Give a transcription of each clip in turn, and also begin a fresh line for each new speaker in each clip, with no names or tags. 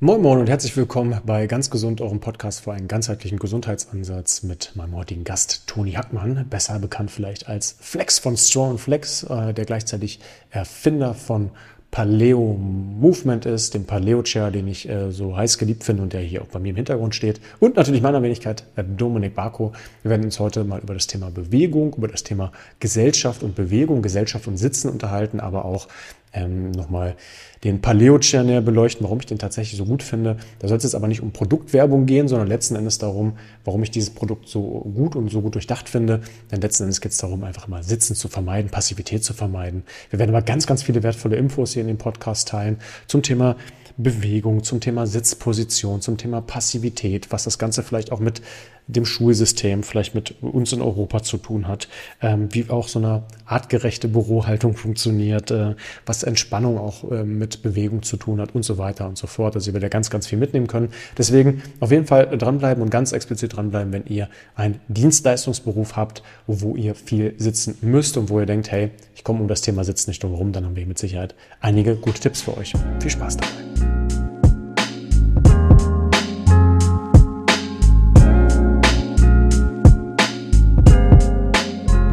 Moin Moin und herzlich willkommen bei Ganz Gesund, eurem Podcast für einen ganzheitlichen Gesundheitsansatz mit meinem heutigen Gast Toni Hackmann, besser bekannt vielleicht als Flex von Strong Flex, äh, der gleichzeitig Erfinder von Paleo Movement ist, dem Paleo Chair, den ich äh, so heiß geliebt finde und der hier auch bei mir im Hintergrund steht. Und natürlich meiner Wenigkeit, äh, Dominik Barko. Wir werden uns heute mal über das Thema Bewegung, über das Thema Gesellschaft und Bewegung, Gesellschaft und Sitzen unterhalten, aber auch ähm, nochmal den Paleo-Chair näher beleuchten, warum ich den tatsächlich so gut finde. Da soll es jetzt aber nicht um Produktwerbung gehen, sondern letzten Endes darum, warum ich dieses Produkt so gut und so gut durchdacht finde. Denn letzten Endes geht es darum, einfach mal Sitzen zu vermeiden, Passivität zu vermeiden. Wir werden aber ganz, ganz viele wertvolle Infos hier in dem Podcast teilen zum Thema Bewegung, zum Thema Sitzposition, zum Thema Passivität, was das Ganze vielleicht auch mit dem Schulsystem, vielleicht mit uns in Europa zu tun hat, ähm, wie auch so eine artgerechte Bürohaltung funktioniert, äh, was Entspannung auch äh, mit Bewegung zu tun hat und so weiter und so fort. Also ihr werdet ganz, ganz viel mitnehmen können. Deswegen auf jeden Fall dranbleiben und ganz explizit dranbleiben, wenn ihr einen Dienstleistungsberuf habt, wo ihr viel sitzen müsst und wo ihr denkt, hey, ich komme um das Thema Sitzen nicht drum herum, dann haben wir mit Sicherheit einige gute Tipps für euch. Viel Spaß dabei.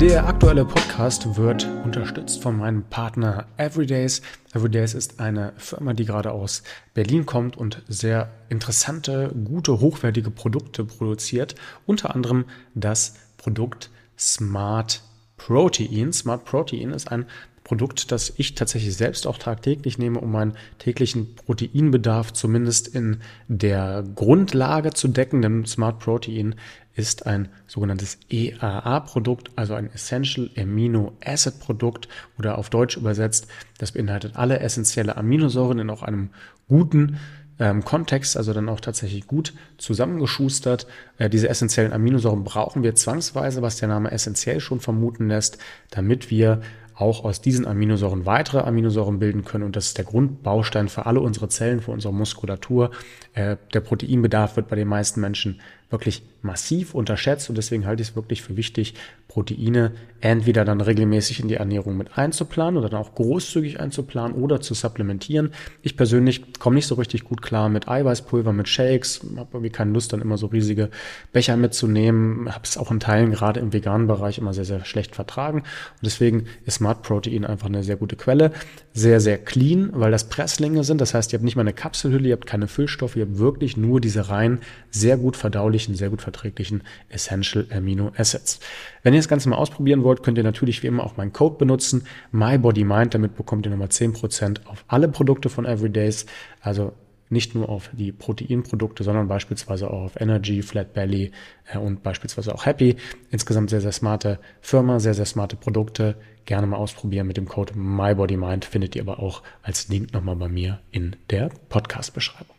Der aktuelle Podcast wird unterstützt von meinem Partner Everydays. Everydays ist eine Firma, die gerade aus Berlin kommt und sehr interessante, gute, hochwertige Produkte produziert. Unter anderem das Produkt Smart Protein. Smart Protein ist ein Produkt, das ich tatsächlich selbst auch tagtäglich nehme, um meinen täglichen Proteinbedarf zumindest in der Grundlage zu decken. Denn Smart Protein ist ein sogenanntes EAA-Produkt, also ein Essential Amino Acid Produkt oder auf Deutsch übersetzt. Das beinhaltet alle essentielle Aminosäuren in auch einem guten ähm, Kontext, also dann auch tatsächlich gut zusammengeschustert. Äh, diese essentiellen Aminosäuren brauchen wir zwangsweise, was der Name essentiell schon vermuten lässt, damit wir auch aus diesen Aminosäuren weitere Aminosäuren bilden können. Und das ist der Grundbaustein für alle unsere Zellen, für unsere Muskulatur. Äh, der Proteinbedarf wird bei den meisten Menschen wirklich massiv unterschätzt und deswegen halte ich es wirklich für wichtig, Proteine entweder dann regelmäßig in die Ernährung mit einzuplanen oder dann auch großzügig einzuplanen oder zu supplementieren. Ich persönlich komme nicht so richtig gut klar mit Eiweißpulver, mit Shakes, habe irgendwie keine Lust, dann immer so riesige Becher mitzunehmen, habe es auch in Teilen gerade im veganen Bereich immer sehr, sehr schlecht vertragen und deswegen ist Smart Protein einfach eine sehr gute Quelle. Sehr, sehr clean, weil das Presslinge sind, das heißt, ihr habt nicht mal eine Kapselhülle, ihr habt keine Füllstoffe, ihr habt wirklich nur diese rein sehr gut verdaulichen, sehr gut verträglichen Essential Amino Acids. Wenn ihr das Ganze mal ausprobieren wollt, könnt ihr natürlich wie immer auch meinen Code benutzen, MyBodyMind. Damit bekommt ihr nochmal 10% auf alle Produkte von Everydays. Also nicht nur auf die Proteinprodukte, sondern beispielsweise auch auf Energy, Flat Belly äh, und beispielsweise auch Happy. Insgesamt sehr, sehr smarte Firma, sehr, sehr smarte Produkte. Gerne mal ausprobieren mit dem Code MyBodyMind. Findet ihr aber auch als Link nochmal bei mir in der Podcast-Beschreibung.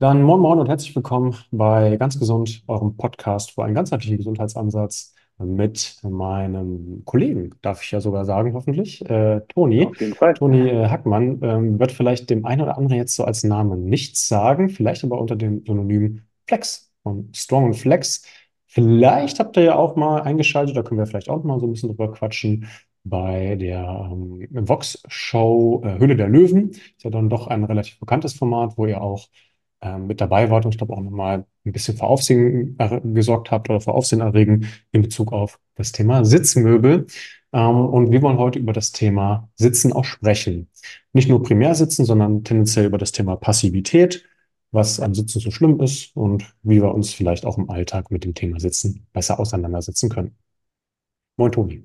Dann moin moin und herzlich willkommen bei Ganz Gesund, eurem Podcast für einen ganzheitlichen Gesundheitsansatz mit meinem Kollegen, darf ich ja sogar sagen, hoffentlich, äh, Toni.
Auf jeden Fall.
Toni äh, Hackmann ähm, wird vielleicht dem einen oder anderen jetzt so als Name nichts sagen, vielleicht aber unter dem Synonym Flex von Strong und Flex. Vielleicht habt ihr ja auch mal eingeschaltet, da können wir vielleicht auch mal so ein bisschen drüber quatschen, bei der ähm, Vox-Show äh, Höhle der Löwen. Ist ja dann doch ein relativ bekanntes Format, wo ihr auch ähm, mit dabei wart und ich glaube auch nochmal ein bisschen für Aufsehen gesorgt habt oder für Aufsehen erregen in Bezug auf das Thema Sitzmöbel. Ähm, und wir wollen heute über das Thema Sitzen auch sprechen. Nicht nur primär sitzen, sondern tendenziell über das Thema Passivität, was am Sitzen so schlimm ist und wie wir uns vielleicht auch im Alltag mit dem Thema Sitzen besser auseinandersetzen können. Moin, Toni.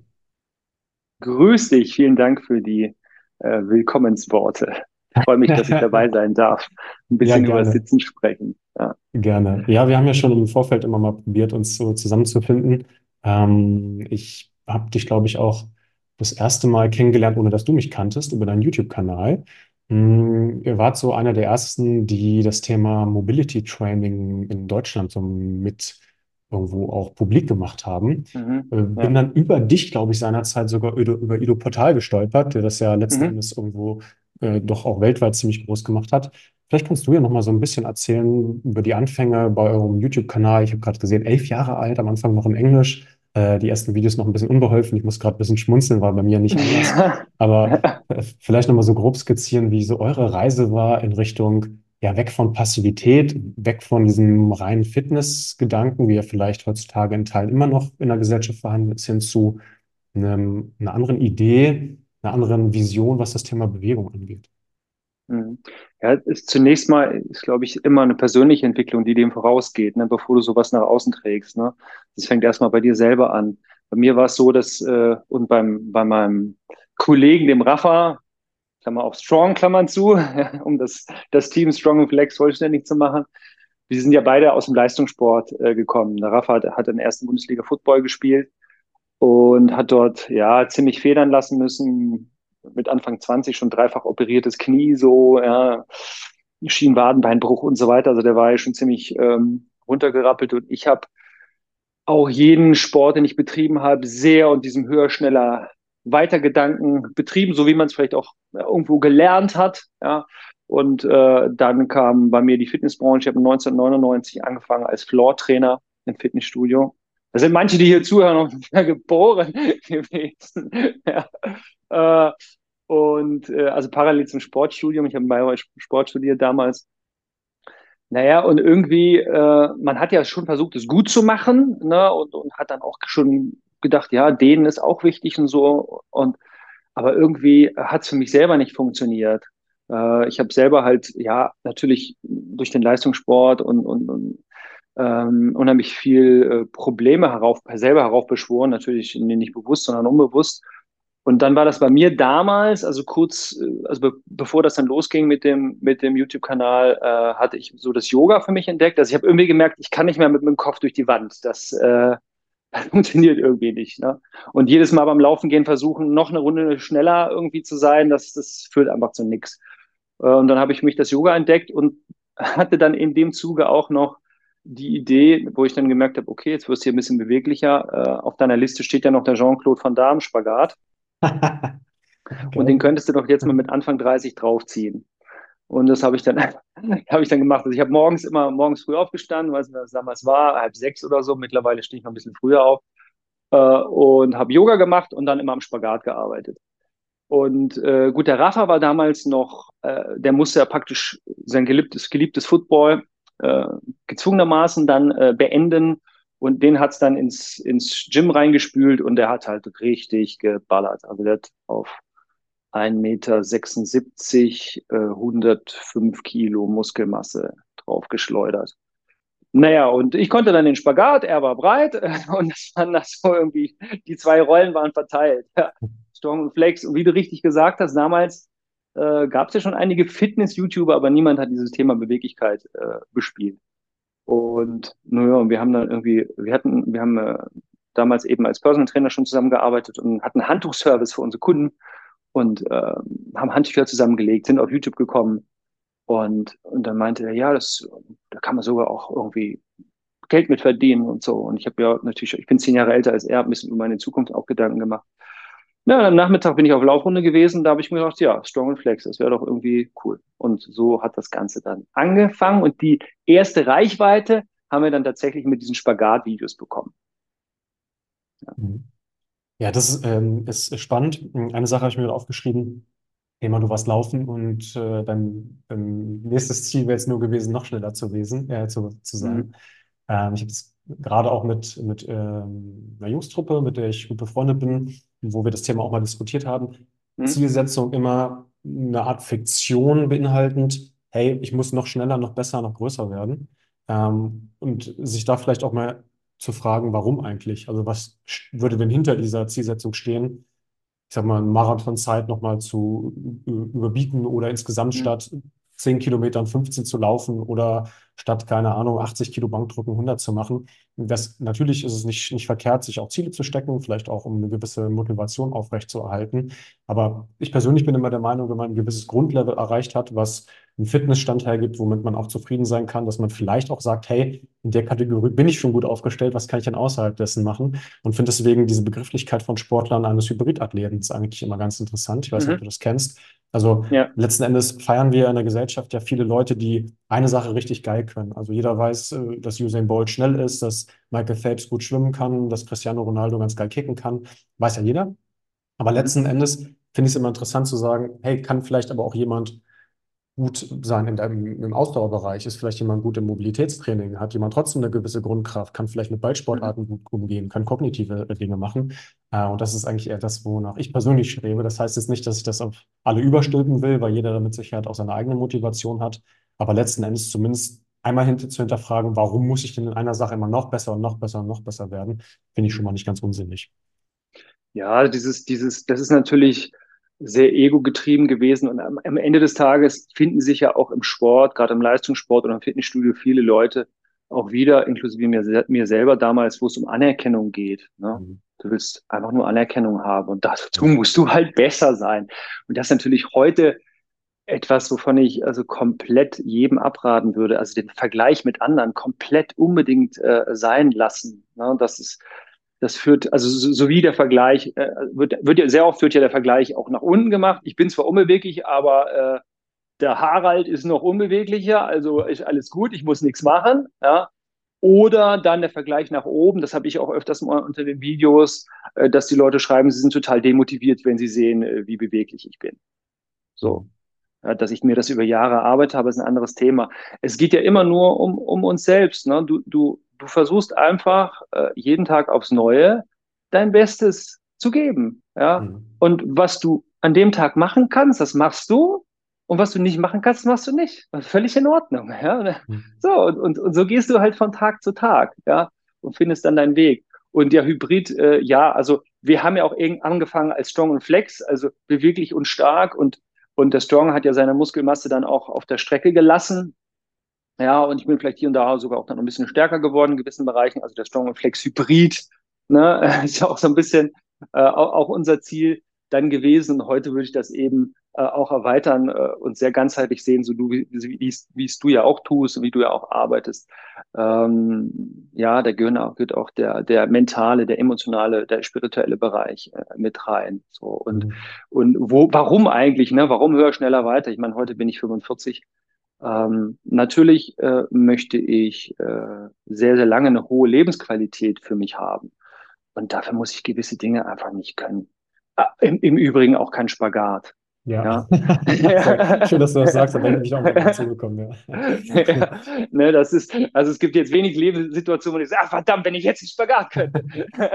Grüß dich, vielen Dank für die äh, Willkommensworte. Ich freue mich, dass ich dabei sein darf. Ein bisschen ja, über Sitzen sprechen.
Ja. Gerne. Ja, wir haben ja schon im Vorfeld immer mal probiert, uns so zusammenzufinden. Ähm, ich habe dich, glaube ich, auch das erste Mal kennengelernt, ohne dass du mich kanntest, über deinen YouTube-Kanal. Mm, ihr wart so einer der ersten, die das Thema Mobility Training in Deutschland so mit irgendwo auch publik gemacht haben. Mhm, äh, bin ja. dann über dich, glaube ich, seinerzeit sogar über, über Ido Portal gestolpert, der das ja letzten mhm. Endes irgendwo äh, doch auch weltweit ziemlich groß gemacht hat. Vielleicht kannst du ja noch mal so ein bisschen erzählen über die Anfänge bei eurem YouTube-Kanal. Ich habe gerade gesehen, elf Jahre alt, am Anfang noch in Englisch. Äh, die ersten Videos noch ein bisschen unbeholfen. Ich muss gerade ein bisschen schmunzeln, war bei mir nicht anders. Aber äh, vielleicht noch mal so grob skizzieren, wie so eure Reise war in Richtung ja weg von Passivität, weg von diesem reinen Fitnessgedanken, wie er vielleicht heutzutage in Teilen immer noch in der Gesellschaft vorhanden ist, hin zu einem, einer anderen Idee, einer anderen Vision, was das Thema Bewegung angeht?
Mhm. Ja, ist zunächst mal, ist, glaube ich, immer eine persönliche Entwicklung, die dem vorausgeht, ne, bevor du sowas nach außen trägst. Ne? Das fängt erstmal bei dir selber an. Bei mir war es so, dass, äh, und beim, bei meinem Kollegen, dem Rafa, Klammer auf Strong, Klammern zu, um das, das Team Strong und Flex vollständig zu machen. Wir sind ja beide aus dem Leistungssport äh, gekommen. Der Rafa hat, hat in der ersten Bundesliga Football gespielt und hat dort ja ziemlich federn lassen müssen. Mit Anfang 20 schon dreifach operiertes Knie, so ja, Schienenwadenbeinbruch und so weiter. Also der war ja schon ziemlich ähm, runtergerappelt und ich habe auch jeden Sport, den ich betrieben habe, sehr und diesem höher, schneller, weiter Gedanken betrieben, so wie man es vielleicht auch irgendwo gelernt hat. Ja. Und äh, dann kam bei mir die Fitnessbranche. Ich habe 1999 angefangen als Floor-Trainer im Fitnessstudio. Da sind manche, die hier zuhören, noch nicht mehr geboren gewesen. ja. äh, und äh, also parallel zum Sportstudium. Ich habe in Bayreuth Sport studiert damals. Naja, und irgendwie, äh, man hat ja schon versucht, es gut zu machen, ne, und, und hat dann auch schon gedacht, ja, denen ist auch wichtig und so. Und aber irgendwie hat es für mich selber nicht funktioniert. Äh, ich habe selber halt, ja, natürlich durch den Leistungssport und, und, und ähm, unheimlich viel äh, Probleme herauf, selber heraufbeschworen, natürlich nicht bewusst, sondern unbewusst. Und dann war das bei mir damals, also kurz, äh, also be bevor das dann losging mit dem, mit dem YouTube-Kanal, äh, hatte ich so das Yoga für mich entdeckt. Also ich habe irgendwie gemerkt, ich kann nicht mehr mit dem Kopf durch die Wand. Das, äh, das funktioniert irgendwie nicht. Ne? Und jedes Mal beim Laufen gehen versuchen, noch eine Runde schneller irgendwie zu sein, das, das führt einfach zu nichts. Äh, und dann habe ich mich das Yoga entdeckt und hatte dann in dem Zuge auch noch die Idee, wo ich dann gemerkt habe, okay, jetzt wirst du hier ein bisschen beweglicher. Äh, auf deiner Liste steht ja noch der Jean-Claude Van Damme Spagat. okay. Und den könntest du doch jetzt mal mit Anfang 30 draufziehen. Und das habe ich dann, habe ich dann gemacht. Also ich habe morgens immer morgens früh aufgestanden, weiß nicht, was damals war, halb sechs oder so. Mittlerweile stehe ich noch ein bisschen früher auf äh, und habe Yoga gemacht und dann immer am Spagat gearbeitet. Und äh, gut, der Rafa war damals noch, äh, der musste ja praktisch sein geliebtes, geliebtes Football äh, gezwungenermaßen dann äh, beenden. Und den hat's dann ins, ins Gym reingespült und der hat halt richtig geballert. Also der hat auf 1,76 Meter, äh, 105 Kilo Muskelmasse draufgeschleudert. Naja, und ich konnte dann den Spagat, er war breit und das waren das so irgendwie, die zwei Rollen waren verteilt. Ja. Strong und Flex. Und wie du richtig gesagt hast, damals äh, gab es ja schon einige Fitness-YouTuber, aber niemand hat dieses Thema Beweglichkeit äh, bespielt. Und naja, wir haben dann irgendwie, wir hatten, wir haben äh, damals eben als Personal Trainer schon zusammengearbeitet und hatten Handtuchservice für unsere Kunden und äh, haben Handtücher zusammengelegt, sind auf YouTube gekommen und, und dann meinte er, ja, das, da kann man sogar auch irgendwie Geld mit verdienen und so. Und ich habe ja natürlich, ich bin zehn Jahre älter als er, ein bisschen über meine Zukunft auch Gedanken gemacht. Ja, am Nachmittag bin ich auf Laufrunde gewesen, da habe ich mir gedacht, ja, Strong and Flex, das wäre doch irgendwie cool. Und so hat das Ganze dann angefangen und die erste Reichweite haben wir dann tatsächlich mit diesen Spagat-Videos bekommen.
Ja. Mhm. Ja, das ähm, ist spannend. Eine Sache habe ich mir aufgeschrieben. Thema, du warst laufen und äh, dein, dein nächstes Ziel wäre jetzt nur gewesen, noch schneller zu, wesen, äh, zu, zu sein. Mhm. Ähm, ich habe es gerade auch mit, mit ähm, einer Jungstruppe, mit der ich gut befreundet bin, wo wir das Thema auch mal diskutiert haben. Mhm. Zielsetzung immer eine Art Fiktion beinhaltend, hey, ich muss noch schneller, noch besser, noch größer werden. Ähm, und sich da vielleicht auch mal zu fragen, warum eigentlich? Also was würde denn hinter dieser Zielsetzung stehen? Ich sag mal, eine Marathonzeit nochmal zu überbieten oder insgesamt mhm. statt 10 Kilometern 15 zu laufen oder statt, keine Ahnung, 80 Kilo Bankdrücken 100 zu machen. Das, natürlich ist es nicht, nicht verkehrt, sich auch Ziele zu stecken, vielleicht auch um eine gewisse Motivation aufrechtzuerhalten. Aber ich persönlich bin immer der Meinung, wenn man ein gewisses Grundlevel erreicht hat, was einen Fitnessstand hergibt, womit man auch zufrieden sein kann, dass man vielleicht auch sagt, hey, in der Kategorie bin ich schon gut aufgestellt, was kann ich denn außerhalb dessen machen? Und finde deswegen diese Begrifflichkeit von Sportlern eines Hybridathleten eigentlich immer ganz interessant. Ich weiß nicht, mhm. ob du das kennst. Also ja. letzten Endes feiern wir in der Gesellschaft ja viele Leute, die eine Sache richtig geil können. Also jeder weiß, äh, dass Usain Bolt schnell ist, dass Michael Phelps gut schwimmen kann, dass Cristiano Ronaldo ganz geil kicken kann. Weiß ja jeder. Aber mhm. letzten Endes finde ich es immer interessant zu sagen, hey, kann vielleicht aber auch jemand gut sein in dem, im Ausdauerbereich? Ist vielleicht jemand gut im Mobilitätstraining? Hat jemand trotzdem eine gewisse Grundkraft? Kann vielleicht mit
Mhm.
Ballsportarten gut umgehen? Kann kognitive äh, Dinge machen? Äh, und das ist eigentlich eher das, wonach ich persönlich strebe. Das heißt jetzt nicht, dass ich das auf alle überstülpen will, weil jeder damit Sicherheit auch seine eigene Motivation hat. Aber letzten Endes zumindest einmal hinter, zu hinterfragen, warum muss ich denn in einer Sache immer noch besser und noch besser und noch besser werden, finde ich schon mal nicht ganz unsinnig.
Ja, dieses, dieses, das ist natürlich sehr ego-getrieben gewesen und am, am Ende des Tages finden sich ja auch im Sport, gerade im Leistungssport oder im Fitnessstudio viele Leute auch wieder, inklusive mir, mir selber damals, wo es um Anerkennung geht. Ne?
Mhm.
Du willst einfach nur Anerkennung haben und dazu musst du halt besser sein. Und das ist natürlich heute etwas, wovon ich also komplett jedem abraten würde, also den Vergleich mit anderen komplett unbedingt äh, sein lassen. Ne? Das ist, das führt, also so, so wie der Vergleich, äh, wird, wird ja sehr oft wird ja der Vergleich auch nach unten gemacht. Ich bin zwar unbeweglich, aber äh, der Harald ist noch unbeweglicher, also ist alles gut, ich muss nichts machen. Ja? Oder dann der Vergleich nach oben, das habe ich auch öfters mal unter den Videos, äh, dass die Leute schreiben, sie sind total demotiviert, wenn sie sehen, äh, wie beweglich ich bin. So. Ja, dass ich mir das über Jahre erarbeitet habe, ist ein anderes Thema. Es geht ja immer nur um, um uns selbst. Ne? Du, du, du versuchst einfach äh, jeden Tag aufs Neue dein Bestes zu geben. Ja?
Mhm.
Und was du an dem Tag machen kannst, das machst du. Und was du nicht machen kannst, das machst du nicht. Völlig in Ordnung. Ja?
Mhm.
So, und, und, und so gehst du halt von Tag zu Tag, ja, und findest dann deinen Weg. Und der Hybrid, äh, ja, also wir haben ja auch angefangen als Strong und Flex, also beweglich und stark und und der Strong hat ja seine Muskelmasse dann auch auf der Strecke gelassen. Ja, und ich bin vielleicht hier und da sogar auch dann ein bisschen stärker geworden in gewissen Bereichen. Also der Strong und Flex Hybrid ne, ist ja auch so ein bisschen äh, auch, unser Ziel dann gewesen. Und heute würde ich das eben äh, auch erweitern äh, und sehr ganzheitlich sehen, so du, wie, wie es du ja auch tust und wie du ja auch arbeitest. Ähm, ja, da gehört auch, gehört auch der, der mentale, der emotionale, der spirituelle Bereich äh, mit rein. So und
Mhm.
und wo, warum eigentlich? Ne? Warum höher, schneller, weiter? Ich meine, heute bin ich 45. Ähm, natürlich äh, möchte ich äh, sehr, sehr lange eine hohe Lebensqualität für mich haben. Und dafür muss ich gewisse Dinge einfach nicht können. Ah, im, Im Übrigen auch kein Spagat.
Ja,
Ja.
Schön, dass du das sagst, bin ich auch mal dazu gekommen, ja.
ja, ne, das ist, also es gibt jetzt wenig Lebenssituationen, wo ich sage, ach verdammt, wenn ich jetzt einen Spagat könnte.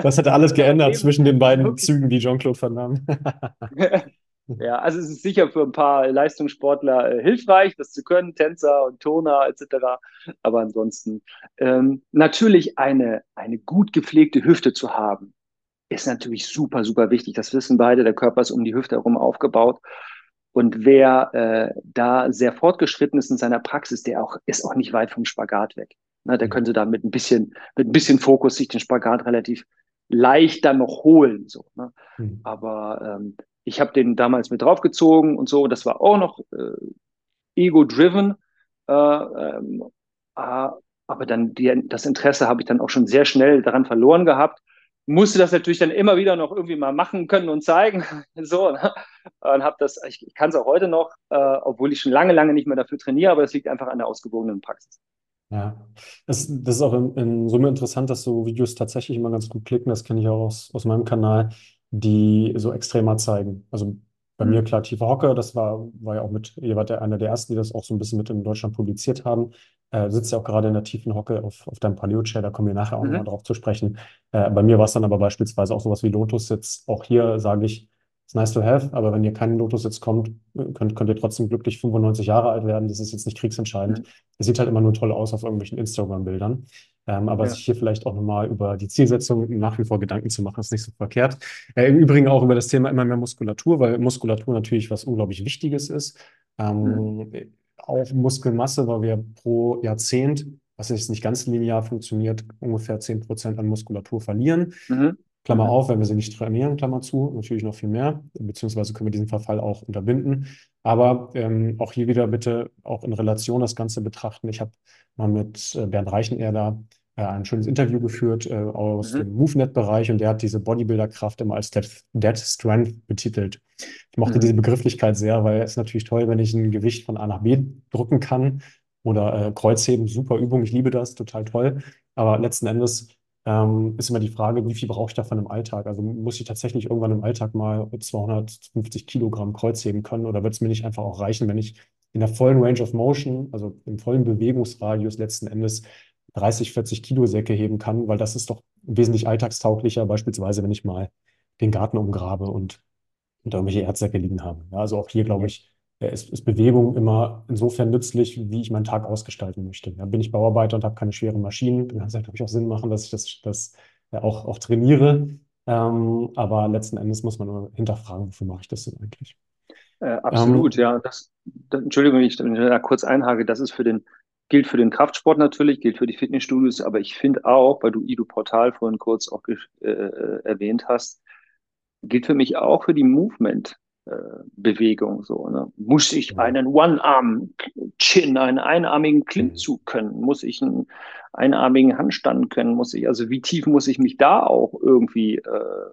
Das hätte alles
Aber
geändert
Leben,
zwischen den beiden
wirklich.
Zügen, die Jean-Claude Damme.
Ja, also es ist sicher für ein paar Leistungssportler äh, hilfreich, das zu können, Tänzer und Turner etc. Aber ansonsten ähm, natürlich eine, eine gut gepflegte Hüfte zu haben, ist natürlich super, super wichtig. Das wissen beide, der Körper ist um die Hüfte herum aufgebaut. Und wer äh, da sehr fortgeschritten ist in seiner Praxis, der auch, ist auch nicht weit vom Spagat weg. Ne, der könnte da mit ein bisschen, mit ein bisschen Fokus sich den Spagat relativ leicht dann noch holen. So, ne?
Hm.
Aber ähm, ich habe den damals mit draufgezogen und so. Das war auch noch äh, ego-driven. Äh, äh, aber dann die, das Interesse habe ich dann auch schon sehr schnell daran verloren gehabt. Musste das natürlich dann immer wieder noch irgendwie mal machen können und zeigen. so, ne? Und habe das, ich, ich kann es auch heute noch, äh, obwohl ich schon lange, lange nicht mehr dafür trainiere, aber das liegt einfach an der ausgewogenen Praxis.
Ja, das, das ist auch in, in Summe interessant, dass so Videos tatsächlich immer ganz gut klicken. Das kenne ich auch aus, aus meinem Kanal, die so extremer zeigen. Also bei mir
Mhm.
klar, tiefer Hocke, das war, war ja auch mit, ihr wart ja einer der ersten, die das auch so ein bisschen mit in Deutschland publiziert haben. Äh, sitzt ja auch gerade in der tiefen Hocke auf, auf deinem Paleo-Chair, da kommen wir nachher auch nochmal
Mhm.
drauf zu sprechen. Äh, bei mir war es dann aber beispielsweise auch sowas wie Lotus-Sitz. Auch hier sage ich, ist nice to have, aber wenn ihr keinen Lotus-Sitz kommt, könnt, könnt ihr trotzdem glücklich 95 Jahre alt werden. Das ist jetzt nicht kriegsentscheidend.
Mhm.
Es sieht halt immer nur toll aus auf irgendwelchen Instagram-Bildern. Ähm, aber
Ja.
sich hier vielleicht auch nochmal über die Zielsetzung nach wie vor Gedanken zu machen, ist nicht so verkehrt. Äh, Im Übrigen auch über das Thema immer mehr Muskulatur, weil Muskulatur natürlich was unglaublich Wichtiges ist.
Mhm.
Ähm, auch Muskelmasse, weil wir pro Jahrzehnt, was jetzt nicht ganz linear funktioniert, ungefähr 10% an Muskulatur verlieren.
Mhm.
Klammer
Mhm.
auf, wenn wir sie nicht trainieren, Klammer zu, natürlich noch viel mehr, beziehungsweise können wir diesen Verfall auch unterbinden. Aber ähm, auch hier wieder bitte auch in Relation das Ganze betrachten. Ich habe mal mit äh, Bernd Reichenerler äh, ein schönes Interview geführt äh, aus
Mhm.
dem MoveNet-Bereich und der hat diese Bodybuilder-Kraft immer als Dead, Dead Strength betitelt. Ich mochte
Mhm.
diese Begrifflichkeit sehr, weil es ist natürlich toll, wenn ich ein Gewicht von A nach B drücken kann oder äh, Kreuzheben, super Übung, ich liebe das, total toll. Aber letzten Endes ähm, ist immer die Frage, wie viel brauche ich davon im Alltag? Also muss ich tatsächlich irgendwann im Alltag mal 250 Kilogramm Kreuzheben können oder wird es mir nicht einfach auch reichen, wenn ich in der vollen Range of Motion, also im vollen Bewegungsradius letzten Endes 30, 40 Kilo Säcke heben kann, weil das ist doch wesentlich alltagstauglicher, beispielsweise wenn ich mal den Garten umgrabe und, und irgendwelche Erdsäcke liegen habe. Ja, also auch hier, glaube ich, ist, ist, Bewegung immer insofern nützlich, wie ich meinen Tag ausgestalten möchte. Ja, bin ich Bauarbeiter und habe keine schweren Maschinen, dann kann es halt, glaube ich, auch Sinn machen, dass ich das, das ja, auch, auch trainiere. Ähm, aber letzten Endes muss man nur hinterfragen, wofür mache ich das denn eigentlich?
Äh, absolut, ähm, ja. Das, das, Entschuldigung, wenn ich da kurz einhake, das ist für den, gilt für den Kraftsport natürlich, gilt für die Fitnessstudios, aber ich finde auch, weil du Ido Portal vorhin kurz auch äh, erwähnt hast, gilt für mich auch für die Movement. Bewegung so. Ne? Muss ich einen One-Arm-Chin, einen einarmigen Klimmzug können? Muss ich einen einarmigen Handstand können? Muss ich, also wie tief muss ich mich da auch irgendwie äh,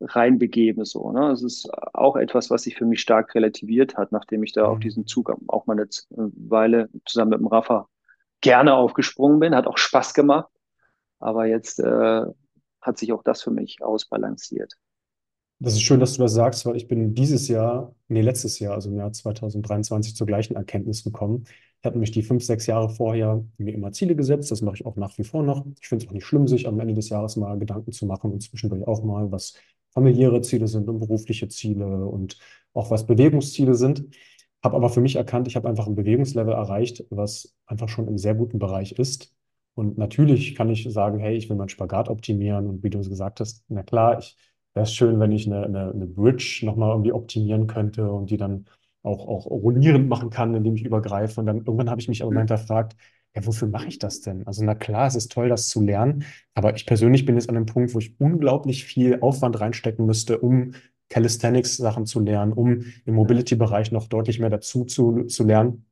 reinbegeben? So, ne? Das ist auch etwas, was sich für mich stark relativiert hat, nachdem ich da mhm. auf diesen Zug auch mal eine Weile zusammen mit dem Rafa gerne aufgesprungen bin, hat auch Spaß gemacht. Aber jetzt äh, hat sich auch das für mich ausbalanciert.
Das ist schön, dass du das sagst, weil ich bin dieses Jahr, nee, letztes Jahr, also im Jahr 2023, zur gleichen Erkenntnis gekommen. Ich habe nämlich die fünf, sechs Jahre vorher mir immer Ziele gesetzt. Das mache ich auch nach wie vor noch. Ich finde es auch nicht schlimm, sich am Ende des Jahres mal Gedanken zu machen und zwischendurch auch mal, was familiäre Ziele sind und berufliche Ziele und auch was Bewegungsziele sind. Habe aber für mich erkannt, ich habe einfach ein Bewegungslevel erreicht, was einfach schon im sehr guten Bereich ist. Und natürlich kann ich sagen, hey, ich will meinen Spagat optimieren. Und wie du es gesagt hast, na klar, ich wäre es schön, wenn ich eine, eine, eine Bridge nochmal irgendwie optimieren könnte und die dann auch, auch rollierend machen kann, indem ich übergreife. Und dann irgendwann habe ich mich aber mal hinterfragt, ja, wofür mache ich das denn? Also, na klar, es ist toll, das zu lernen, aber ich persönlich bin jetzt an einem Punkt, wo ich unglaublich viel Aufwand reinstecken müsste, um Calisthenics-Sachen zu lernen, um im Mobility-Bereich noch deutlich mehr dazu zu, zu lernen.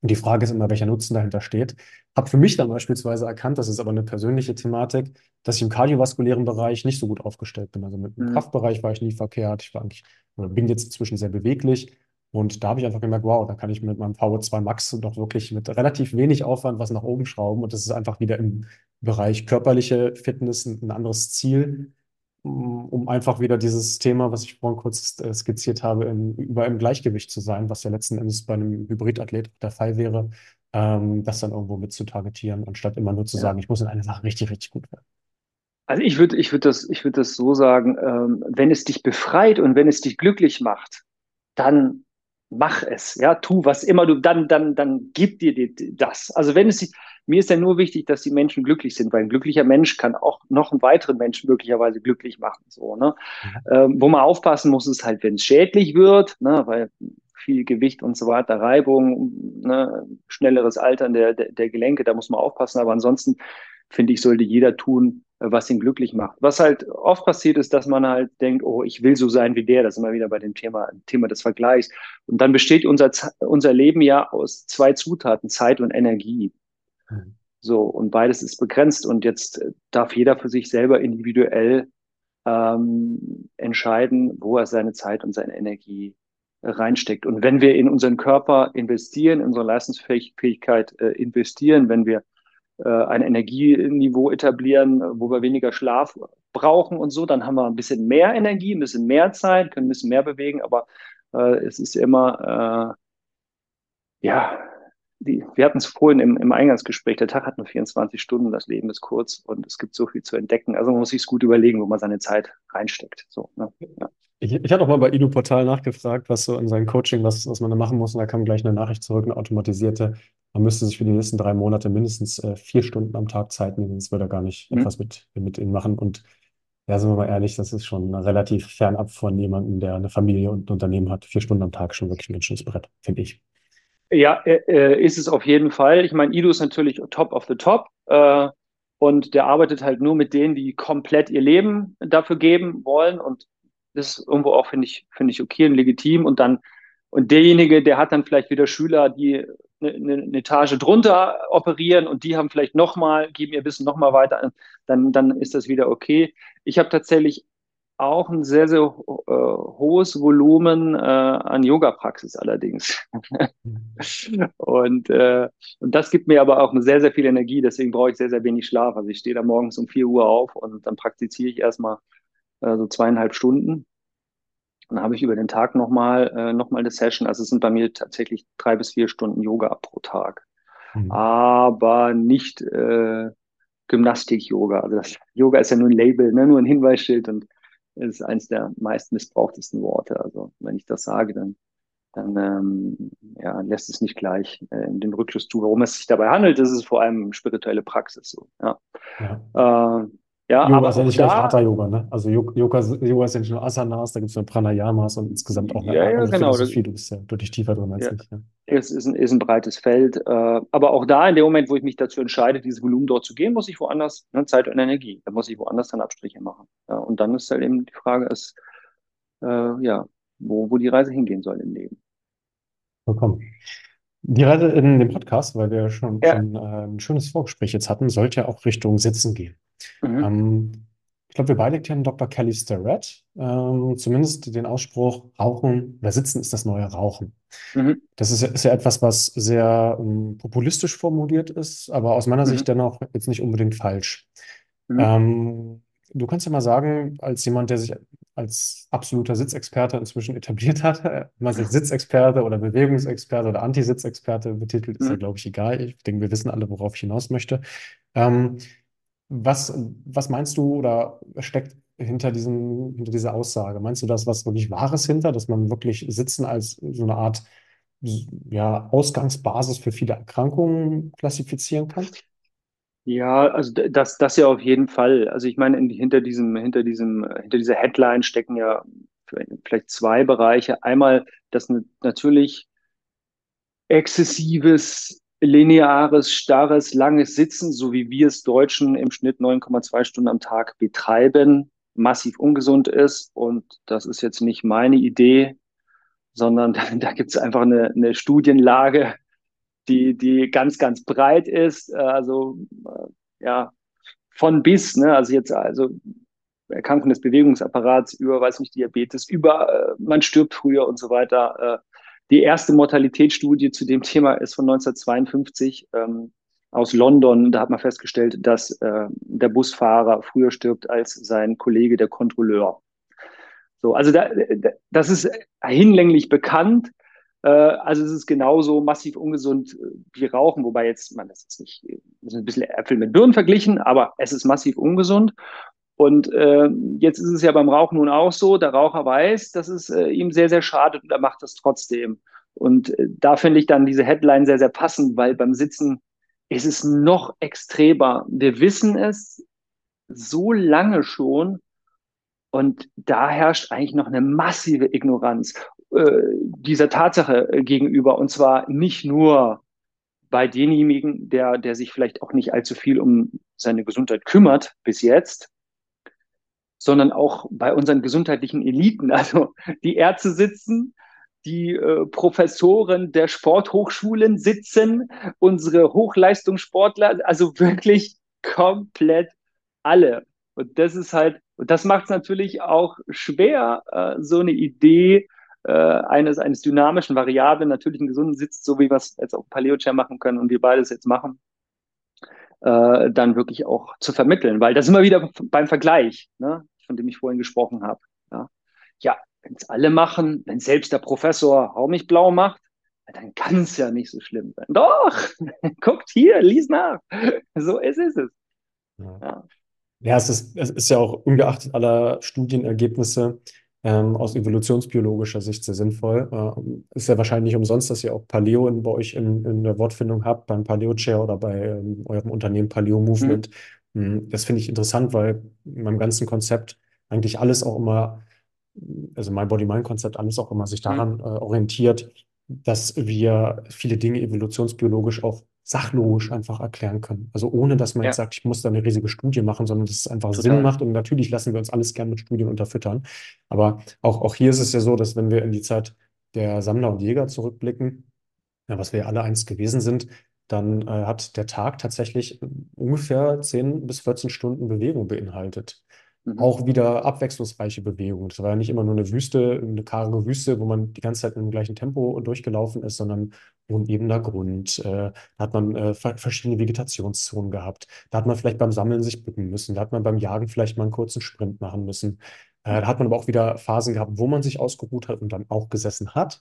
Und die Frage ist immer, welcher Nutzen dahinter steht. Habe für mich dann beispielsweise erkannt, das ist aber eine persönliche Thematik, dass ich im kardiovaskulären Bereich nicht so gut aufgestellt bin. Also mit dem mhm. Kraftbereich war ich nie verkehrt. Ich war eigentlich, oder bin jetzt inzwischen sehr beweglich. Und da habe ich einfach gemerkt, wow, da kann ich mit meinem VO2 Max doch wirklich mit relativ wenig Aufwand was nach oben schrauben. Und das ist einfach wieder im Bereich körperliche Fitness ein, anderes Ziel, um einfach wieder dieses Thema, was ich vorhin kurz äh, skizziert habe, in, über im Gleichgewicht zu sein, was ja letzten Endes bei einem Hybridathlet der Fall wäre, ähm, das dann irgendwo mit zu targetieren, anstatt immer nur zu ja. sagen, ich muss in einer Sache richtig, richtig gut werden.
Also ich würde ich würde das, ich würde das so sagen, ähm, wenn es dich befreit und wenn es dich glücklich macht, dann mach es, ja, tu was immer du, dann, dann, dann gib dir das. Also wenn es, mir ist ja nur wichtig, dass die Menschen glücklich sind, weil ein glücklicher Mensch kann auch noch einen weiteren Menschen möglicherweise glücklich machen, so, ne. Mhm. Ähm, wo man aufpassen muss, ist halt, wenn es schädlich wird, ne, weil viel Gewicht und so weiter, Reibung, ne, schnelleres Altern der, der, der Gelenke, da muss man aufpassen, aber ansonsten finde ich, sollte jeder tun, was ihn glücklich macht. Was halt oft passiert ist, dass man halt denkt, oh, ich will so sein wie der, das ist immer wieder bei dem Thema, Thema des Vergleichs. Und dann besteht unser, unser Leben ja aus zwei Zutaten, Zeit und Energie. Mhm. So, und beides ist begrenzt und jetzt darf jeder für sich selber individuell ähm, entscheiden, wo er seine Zeit und seine Energie reinsteckt. Und wenn wir in unseren Körper investieren, in unsere Leistungsfähigkeit äh, investieren, wenn wir ein Energieniveau etablieren, wo wir weniger Schlaf brauchen und so, dann haben wir ein bisschen mehr Energie, ein bisschen mehr Zeit, können ein bisschen mehr bewegen, aber äh, es ist immer, äh, ja, die, wir hatten es vorhin im, im Eingangsgespräch, der Tag hat nur 24 Stunden, das Leben ist kurz und es gibt so viel zu entdecken. Also man muss sich gut überlegen, wo man seine Zeit reinsteckt. So, ne? ja.
Ich, ich hatte auch mal bei Ido Portal nachgefragt, was so in seinem Coaching, was, was man da machen muss. Und da kam gleich eine Nachricht zurück, eine automatisierte. Man müsste sich für die nächsten drei Monate mindestens äh, vier Stunden am Tag Zeit nehmen, sonst würde er gar nicht mhm. etwas mit, mit ihnen machen. Und ja, sind wir mal ehrlich, das ist schon relativ fernab von jemandem, der eine Familie und ein Unternehmen hat. Vier Stunden am Tag schon wirklich ein schönes Brett, finde ich.
Ja, äh, äh, ist es auf jeden Fall. Ich meine, Ido ist natürlich top of the top. Äh, und der arbeitet halt nur mit denen, die komplett ihr Leben dafür geben wollen. Und das ist irgendwo auch, finde ich, finde ich okay und legitim. Und dann, und derjenige, der hat dann vielleicht wieder Schüler, die eine, eine Etage drunter operieren und die haben vielleicht nochmal, geben ihr Wissen nochmal weiter, dann, dann ist das wieder okay. Ich habe tatsächlich auch ein sehr, sehr äh, hohes Volumen äh, an Yoga-Praxis allerdings. und, äh, und das gibt mir aber auch sehr, sehr viel Energie, deswegen brauche ich sehr, sehr wenig Schlaf. Also ich stehe da morgens um 4 Uhr auf und dann praktiziere ich erstmal äh, so zweieinhalb Stunden. Dann habe ich über den Tag nochmal äh, noch mal eine Session. Also es sind bei mir tatsächlich drei bis vier Stunden Yoga pro Tag.
Mhm.
Aber nicht äh, Gymnastik-Yoga. Also das Yoga ist ja nur ein Label, ne? nur ein Hinweisschild und ist eines der meist missbrauchtesten Worte. Also wenn ich das sage, dann, dann ähm, ja, lässt es nicht gleich äh, den Rückschluss zu, worum es sich dabei handelt. Das ist vor allem spirituelle Praxis. So, ja.
Ja.
Äh, ja,
Yoga
aber
ist ja nicht gleich
da,
Hatha-Yoga, ne? Also Yoga, Yoga, Yoga ist ja nicht nur Asanas, da gibt es noch Pranayamas und insgesamt auch eine
ja, ja, genau.
Philosophie. Du bist ja deutlich tiefer drin als
ja,
ich. Ne?
es ist ein, ist ein breites Feld. Äh, aber auch da, in dem Moment, wo ich mich dazu entscheide, dieses Volumen dort zu gehen, muss ich woanders, ne, Zeit und Energie, da muss ich woanders dann Abstriche machen. Ja, und dann ist halt eben die Frage, ist, äh, ja, wo, wo die Reise hingehen soll im Leben.
Vollkommen. Die Reise in dem Podcast, weil wir schon,
Ja,
schon äh, ein schönes Vorgespräch jetzt hatten, sollte ja auch Richtung Sitzen gehen.
mhm,
Ähm, ich glaube, wir beide kennen Dr. Kelly Starrett, ähm, zumindest den Ausspruch, Rauchen oder Sitzen ist das neue Rauchen.
mhm,
Das ist, ja- ist ja etwas, was sehr ähm, populistisch formuliert ist, aber aus meiner Sicht
mhm,
dennoch jetzt nicht unbedingt falsch.
mhm,
Ähm, du kannst ja mal sagen, als jemand, der sich als absoluter Sitzexperte inzwischen etabliert hat, äh, man sich Sitzexperte oder Bewegungsexperte oder Antisitzexperte betitelt, ist ja,
mhm.
glaube ich, egal. Ich denke, wir wissen alle, worauf ich hinaus möchte. Ähm, was, was meinst du oder steckt hinter diesem, hinter dieser Aussage? Meinst du das was wirklich Wahres hinter, dass man wirklich Sitzen als so eine Art ja, Ausgangsbasis für viele Erkrankungen klassifizieren kann?
Ja, also das, das ja auf jeden Fall. Also ich meine, in, hinter diesem, hinter diesem, hinter dieser Headline stecken ja vielleicht zwei Bereiche. Einmal, dass n- natürlich exzessives, lineares, starres, langes Sitzen, so wie wir es Deutschen im Schnitt 9,2 Stunden am Tag betreiben, massiv ungesund ist. Und das ist jetzt nicht meine Idee, sondern da, da gibt es einfach eine, eine Studienlage, die, die ganz, ganz breit ist. Äh, Also äh, ja, von bis, ne? Also jetzt also Erkrankung des Bewegungsapparats über, weiß nicht, Diabetes, über äh, man stirbt früher und so weiter. Die erste Mortalitätsstudie zu dem Thema ist von 1952 ähm, aus London. Da hat man festgestellt, dass äh, der Busfahrer früher stirbt als sein Kollege, der Kontrolleur. So, also da, das ist hinlänglich bekannt. Äh, also es ist genauso massiv ungesund wie Rauchen, wobei jetzt, man das ist nicht, das ist ein bisschen Äpfel mit Birnen verglichen, aber es ist massiv ungesund. Und äh, jetzt ist es ja beim Rauchen nun auch so, der Raucher weiß, dass es äh, ihm sehr, sehr schadet und er macht das trotzdem. Und äh, da finde ich dann diese Headline sehr, sehr passend, weil beim Sitzen ist es noch extremer. Wir wissen es so lange schon und da herrscht eigentlich noch eine massive Ignoranz äh, dieser Tatsache äh, gegenüber. Und zwar nicht nur bei denjenigen, der, der sich vielleicht auch nicht allzu viel um seine Gesundheit kümmert bis jetzt, sondern auch bei unseren gesundheitlichen Eliten. Also die Ärzte sitzen, die äh, Professoren der Sporthochschulen sitzen, unsere Hochleistungssportler, also wirklich komplett alle. Und das ist halt, und das macht es natürlich auch schwer, äh, so eine Idee äh, eines, eines dynamischen, variablen, natürlichen, gesunden Sitz, so wie wir es jetzt auf Paleo-Chair machen können und wir beides jetzt machen, äh, dann wirklich auch zu vermitteln. Weil das ist immer wieder beim Vergleich, ne, von dem ich vorhin gesprochen habe. Ja, ja wenn es alle machen, wenn selbst der Professor Hau mich blau macht, dann kann es ja nicht so schlimm sein. Doch, guckt hier, lies nach. So ist es.
Ja.
Ja.
Ja, es ist, es ist ja auch ungeachtet aller Studienergebnisse ähm, aus evolutionsbiologischer Sicht sehr sinnvoll. Äh, ist ja wahrscheinlich umsonst, dass ihr auch Paleo in, bei euch in, in der Wortfindung habt, beim Paleo Chair oder bei ähm, eurem Unternehmen Paleo Movement. Hm, Das finde ich interessant, weil in meinem ganzen Konzept eigentlich alles auch immer, also mein Body-Mind-Konzept, alles auch immer sich
hm,
daran äh, orientiert, dass wir viele Dinge evolutionsbiologisch auch sachlogisch einfach erklären können. Also ohne, dass man jetzt
ja,
sagt, ich muss da eine riesige Studie machen, sondern dass es einfach Sinn
total.
macht. Und natürlich lassen wir uns alles gern mit Studien unterfüttern. Aber auch, auch hier ist es ja so, dass wenn wir in die Zeit der Sammler und Jäger zurückblicken, ja, was wir ja alle einst gewesen sind, dann äh, hat der Tag tatsächlich ungefähr 10 bis 14 Stunden Bewegung beinhaltet.
Mhm.
Auch wieder abwechslungsreiche Bewegung. Das war ja nicht immer nur eine Wüste, eine karge Wüste, wo man die ganze Zeit im gleichen Tempo durchgelaufen ist, sondern unebener Grund. Äh, da hat man äh, ver- verschiedene Vegetationszonen gehabt. Da hat man vielleicht beim Sammeln sich bücken müssen. Da hat man beim Jagen vielleicht mal einen kurzen Sprint machen müssen. Äh, da hat man aber auch wieder Phasen gehabt, wo man sich ausgeruht hat und dann auch gesessen hat.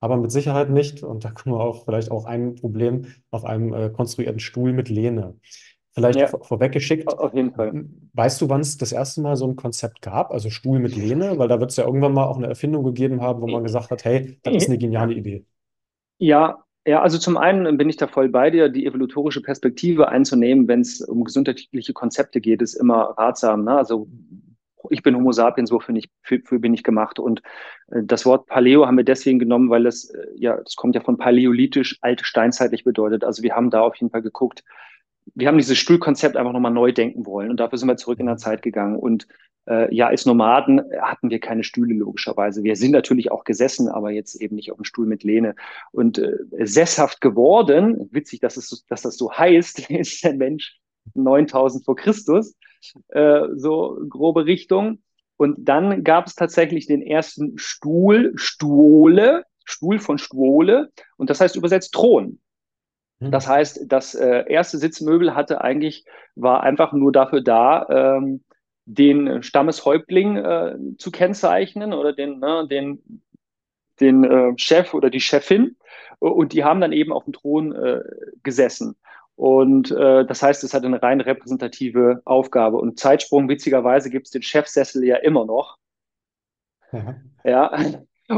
Aber mit Sicherheit nicht, und da kommen wir auch vielleicht auch ein Problem auf einem äh, konstruierten Stuhl mit Lehne. Vielleicht
Ja,
vor vorweggeschickt,
auf jeden Fall.
weißt du, wann es das erste Mal so ein Konzept gab, also Stuhl mit Lehne? Weil da wird es ja irgendwann mal auch eine Erfindung gegeben haben, wo man gesagt hat, hey, das ist eine geniale Idee.
Ja, ja, also zum einen bin ich da voll bei dir, die evolutorische Perspektive einzunehmen, wenn es um gesundheitliche Konzepte geht, ist immer ratsam. Ne? Also ich bin Homo sapiens, wofür nicht, für, für bin ich gemacht. Und äh, das Wort Paleo haben wir deswegen genommen, weil es äh, ja, das kommt ja von paläolithisch, alt steinzeitlich bedeutet. Also wir haben da auf jeden Fall geguckt, wir haben dieses Stuhlkonzept einfach nochmal neu denken wollen und dafür sind wir zurück in der Zeit gegangen. Und äh, ja, als Nomaden hatten wir keine Stühle logischerweise. Wir sind natürlich auch gesessen, aber jetzt eben nicht auf dem Stuhl mit Lehne. Und äh, sesshaft geworden, witzig, dass, es, dass das so heißt, ist der Mensch 9000 vor Christus, äh, so grobe Richtung. Und dann gab es tatsächlich den ersten Stuhl, Stuole, Stuhl von Stuole, und das heißt übersetzt Thron. Das heißt, das äh, erste Sitzmöbel hatte eigentlich, war einfach nur dafür da, ähm, den Stammeshäuptling äh, zu kennzeichnen oder den, ne, den, den äh, Chef oder die Chefin. Und die haben dann eben auf dem Thron äh, gesessen. Und äh, das heißt, es hat eine rein repräsentative Aufgabe. Und Zeitsprung, witzigerweise, gibt es den Chefsessel ja immer noch.
Ja.
Ja.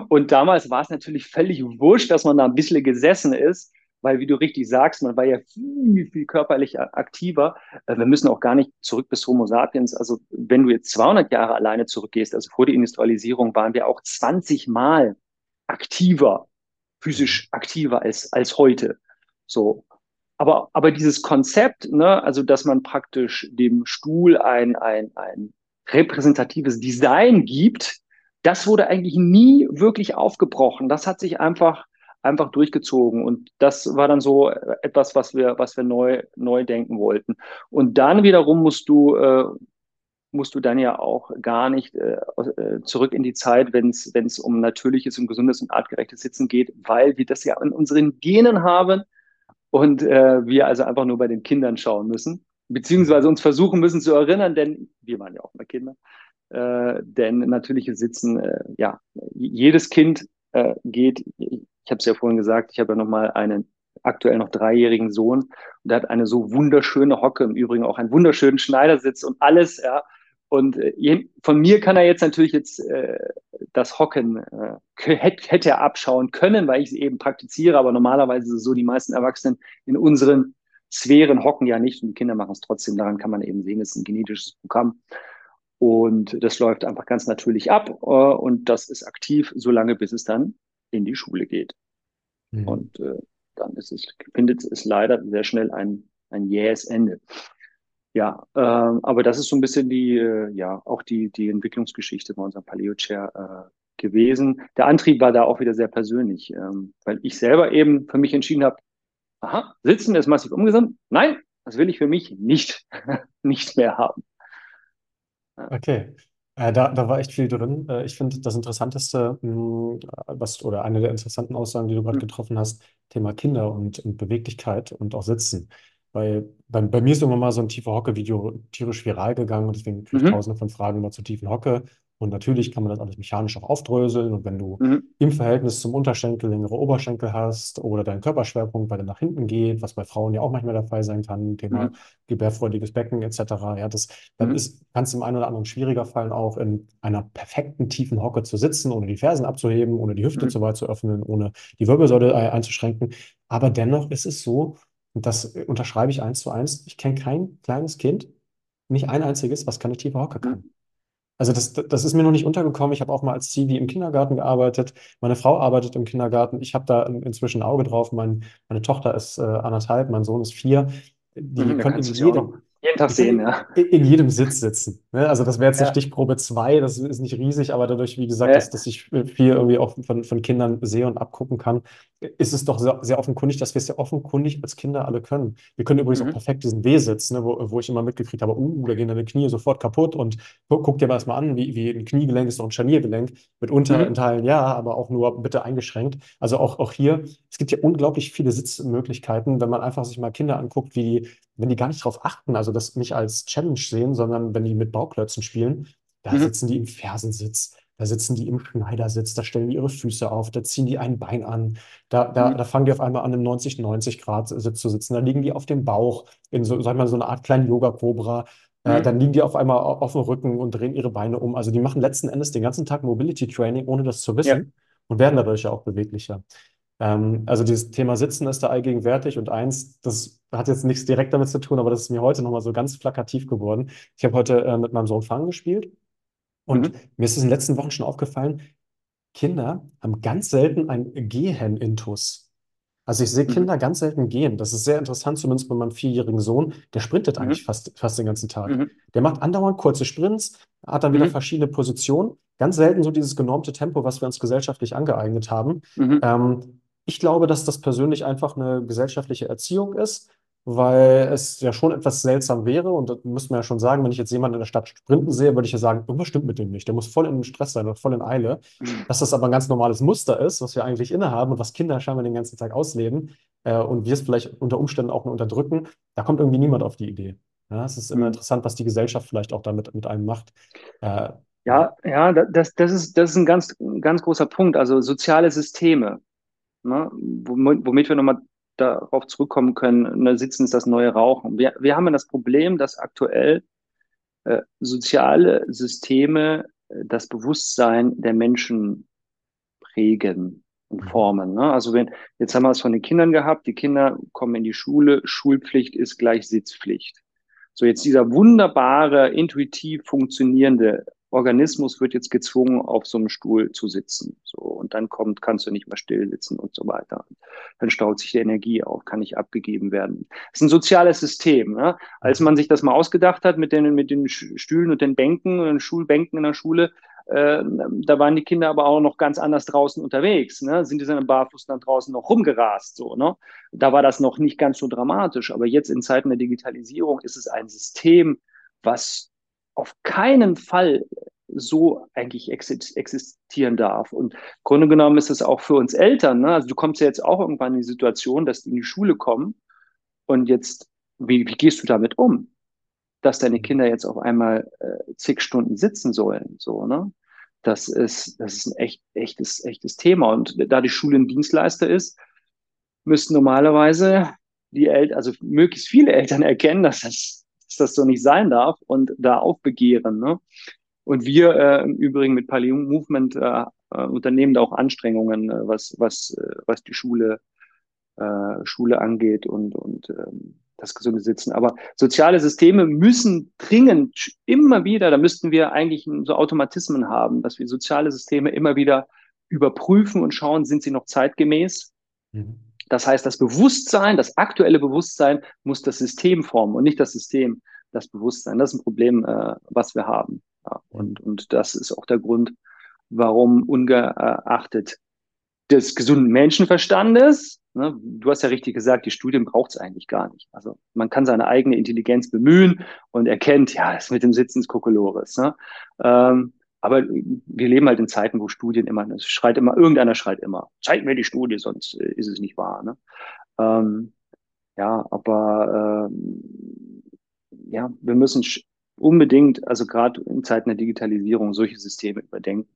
Und damals war es natürlich völlig wurscht, dass man da ein bisschen gesessen ist weil, wie du richtig sagst, man war ja viel, viel körperlich aktiver. Äh, wir müssen auch gar nicht zurück bis Homo sapiens. Also, wenn du jetzt 200 Jahre alleine zurückgehst, also vor der Industrialisierung, waren wir auch 20 Mal aktiver, physisch aktiver als, als heute. So. Aber, aber dieses Konzept, ne, also, dass man praktisch dem Stuhl ein, ein, ein repräsentatives Design gibt, das wurde eigentlich nie wirklich aufgebrochen. Das hat sich einfach einfach durchgezogen. Und das war dann so etwas, was wir, was wir neu, neu denken wollten. Und dann wiederum musst du, äh, musst du dann ja auch gar nicht äh, äh zurück in die Zeit, wenn es um natürliches und gesundes und artgerechtes Sitzen geht, weil wir das ja in unseren Genen haben und äh, wir also einfach nur bei den Kindern schauen müssen, beziehungsweise uns versuchen müssen zu erinnern, denn wir waren ja auch mal Kinder. Äh, denn natürliches Sitzen, äh, ja, jedes Kind äh, geht, ich habe es ja vorhin gesagt, ich habe ja noch mal einen aktuell noch dreijährigen Sohn und der hat eine so wunderschöne Hocke, im Übrigen auch einen wunderschönen Schneidersitz und alles, ja. Und äh, von mir kann er jetzt natürlich jetzt äh, das Hocken äh, hätte, er abschauen können, weil ich es eben praktiziere, aber normalerweise so, die meisten Erwachsenen in unseren Sphären hocken ja nicht und die Kinder machen es trotzdem. Daran kann man eben sehen, es ist ein genetisches Programm. Und das läuft einfach ganz natürlich ab äh, und das ist aktiv, solange bis es dann in die Schule geht. Mhm. Und äh, dann ist es, findet es leider sehr schnell ein, ein jähes Ende. Ja, äh, aber das ist so ein bisschen die, äh, ja, auch die, die Entwicklungsgeschichte bei unserem Paleo-Chair äh, gewesen. Der Antrieb war da auch wieder sehr persönlich, ähm, weil ich selber eben für mich entschieden habe, aha, Sitzen ist massiv umgesetzt. Nein, das will ich für mich nicht, nicht mehr haben.
Okay. Äh, da, da war echt viel drin. Äh, ich finde das Interessanteste, mh, hm, was, oder eine der interessanten Aussagen, die du gerade
Hm.
getroffen hast, Thema Kinder und, und Beweglichkeit und auch Sitzen. Weil bei, bei mir ist irgendwann mal so ein tiefer Hocke-Video tierisch viral gegangen und deswegen kriege ich
Mhm.
tausende von Fragen immer zur tiefen Hocke. Und natürlich kann man das alles mechanisch auch aufdröseln. Und wenn du
Mhm.
im Verhältnis zum Unterschenkel längere Oberschenkel hast oder dein Körperschwerpunkt weiter nach hinten geht, was bei Frauen ja auch manchmal der Fall sein kann, Thema
Mhm.
gebärfreudiges Becken etc., ja, das, dann
Mhm.
ist, kann es dem einen oder anderen schwieriger fallen, auch in einer perfekten tiefen Hocke zu sitzen, ohne die Fersen abzuheben, ohne die Hüfte
Mhm.
zu weit zu öffnen, ohne die Wirbelsäule äh, einzuschränken. Aber dennoch ist es so, und das äh, unterschreibe ich eins zu eins, ich kenne kein kleines Kind, nicht ein einziges, was keine tiefe Hocke kann. Also das, das ist mir noch nicht untergekommen. Ich habe auch mal als Zivi im Kindergarten gearbeitet. Meine Frau arbeitet im Kindergarten. Ich habe da in, inzwischen ein Auge drauf. Mein, meine Tochter ist äh, anderthalb, mein Sohn ist vier. Die
Mhm.
Können in jedem,
jeden Tag sehen, ja.
in, in jedem Sitz sitzen. Ne? Also das wäre jetzt eine
Ja.
Stichprobe 2, das ist nicht riesig, aber dadurch, wie gesagt,
Ja.
dass, dass ich viel irgendwie auch von, von Kindern sehe und abgucken kann, ist es doch sehr, sehr offenkundig, dass wir es ja offenkundig als Kinder alle können. Wir können übrigens auch
Mhm.
perfekt diesen W-Sitz, ne, wo, wo ich immer mitgekriegt habe, uh, da gehen deine Knie sofort kaputt und guck, guck dir mal erstmal an, wie, wie ein Kniegelenk ist doch ein Scharniergelenk. Mitunter in
Mhm.
Teilen ja, aber auch nur bitte eingeschränkt. Also auch, auch hier, es gibt ja unglaublich viele Sitzmöglichkeiten, wenn man einfach sich mal Kinder anguckt, wie die, wenn die gar nicht drauf achten, also das nicht als Challenge sehen, sondern wenn die mit Bauklötzen spielen, Da
Mhm.
sitzen die im Fersensitz, da sitzen die im Schneidersitz, da stellen die ihre Füße auf, da ziehen die ein Bein an, da, da,
Mhm.
da fangen die auf einmal an, im 90-90 Grad Sitz zu sitzen, da liegen die auf dem Bauch, in so, sag mal, so einer Art kleinen Yoga-Cobra. Äh,
Mhm.
dann liegen die auf einmal au- auf dem Rücken und drehen ihre Beine um. Also die machen letzten Endes den ganzen Tag Mobility Training, ohne das zu
Ja.
wissen und werden dadurch ja auch beweglicher. Ähm, also dieses Thema Sitzen ist da allgegenwärtig und eins, das hat jetzt nichts direkt damit zu tun, aber das ist mir heute nochmal so ganz plakativ geworden. Ich habe heute äh, mit meinem Sohn Fangen gespielt und
Mhm.
mir ist es in den letzten Wochen schon aufgefallen, Kinder haben ganz selten ein Gehen-Intus. Also ich sehe
Mhm.
Kinder ganz selten gehen. Das ist sehr interessant, zumindest bei meinem vierjährigen Sohn. Der sprintet eigentlich
Mhm.
fast, fast den ganzen Tag.
Mhm.
Der macht andauernd kurze Sprints, hat dann wieder
Mhm.
verschiedene Positionen. Ganz selten so dieses genormte Tempo, was wir uns gesellschaftlich angeeignet haben.
Mhm.
Ähm, ich glaube, dass das persönlich einfach eine gesellschaftliche Erziehung ist, weil es ja schon etwas seltsam wäre. Und das müsste man ja schon sagen, wenn ich jetzt jemanden in der Stadt sprinten sehe, würde ich ja sagen, irgendwas stimmt mit dem nicht. Der muss voll in Stress sein oder voll in Eile. Dass das aber ein ganz normales Muster ist, was wir eigentlich innehaben und was Kinder scheinbar den ganzen Tag ausleben äh, und wir es vielleicht unter Umständen auch nur unterdrücken, da kommt irgendwie niemand auf die Idee. Ja, es ist immer
Mhm.
interessant, was die Gesellschaft vielleicht auch damit mit einem macht. Äh, ja.
Ja, ja, da- das, das ist, das ist ein ganz, ein ganz großer Punkt. Also soziale Systeme, ne, womit, wir nochmal darauf zurückkommen können, ne, Sitzen ist das neue Rauchen. Wir, wir haben ja das Problem, dass aktuell äh, soziale Systeme äh, das Bewusstsein der Menschen prägen und
Mhm.
formen. Ne? Also wenn, jetzt haben wir es von den Kindern gehabt, die Kinder kommen in die Schule, Schulpflicht ist gleich Sitzpflicht. So jetzt dieser wunderbare, intuitiv funktionierende Organismus wird jetzt gezwungen, auf so einem Stuhl zu sitzen. So, und dann kommt, kannst du nicht mehr still sitzen und so weiter. Dann staut sich die Energie auf, kann nicht abgegeben werden. Das ist ein soziales System. Ne? Als man sich das mal ausgedacht hat mit den, mit den Stühlen und den Bänken und den Schulbänken in der Schule, äh, da waren die Kinder aber auch noch ganz anders draußen unterwegs. Ne? Sind die dann barfuß dann draußen noch rumgerast? So, ne? Da war das noch nicht ganz so dramatisch. Aber jetzt in Zeiten der Digitalisierung ist es ein System, was auf keinen Fall so eigentlich existieren darf. Und im Grunde genommen ist es auch für uns Eltern. Ne? Also du kommst ja jetzt auch irgendwann in die Situation, dass die in die Schule kommen und jetzt, wie, wie gehst du damit um? Dass deine Kinder jetzt auf einmal äh, zig Stunden sitzen sollen, so, ne? Das ist, das ist ein echt, echtes, echtes Thema. Und da die Schule ein Dienstleister ist, müssten normalerweise die Eltern, also möglichst viele Eltern erkennen, dass das, dass das so nicht sein darf und da aufbegehren. Ne? Und wir äh, im Übrigen mit Paleo Movement äh, äh, unternehmen da auch Anstrengungen, äh, was, was, äh, was die Schule, äh, Schule angeht und, und ähm, das gesunde Sitzen. Aber soziale Systeme müssen dringend immer wieder, da müssten wir eigentlich so Automatismen haben, dass wir soziale Systeme immer wieder überprüfen und schauen, sind sie noch zeitgemäß?
Mhm.
Das heißt, das Bewusstsein, das aktuelle Bewusstsein muss das System formen und nicht das System das Bewusstsein. Das ist ein Problem, äh, was wir haben. Ja, und, und das ist auch der Grund, warum ungeachtet des gesunden Menschenverstandes, ne, du hast ja richtig gesagt, die Studien braucht es eigentlich gar nicht. Also man kann seine eigene Intelligenz bemühen und erkennt, ja, das mit dem Sitzen ist Kokolores. Ne? Ähm, aber wir leben halt in Zeiten, wo Studien immer, es schreit immer, irgendeiner schreit immer, zeig mir die Studie, sonst äh, ist es nicht wahr. Ne? Ähm, ja, aber ähm, ja, wir müssen unbedingt, also gerade in Zeiten der Digitalisierung, solche Systeme überdenken.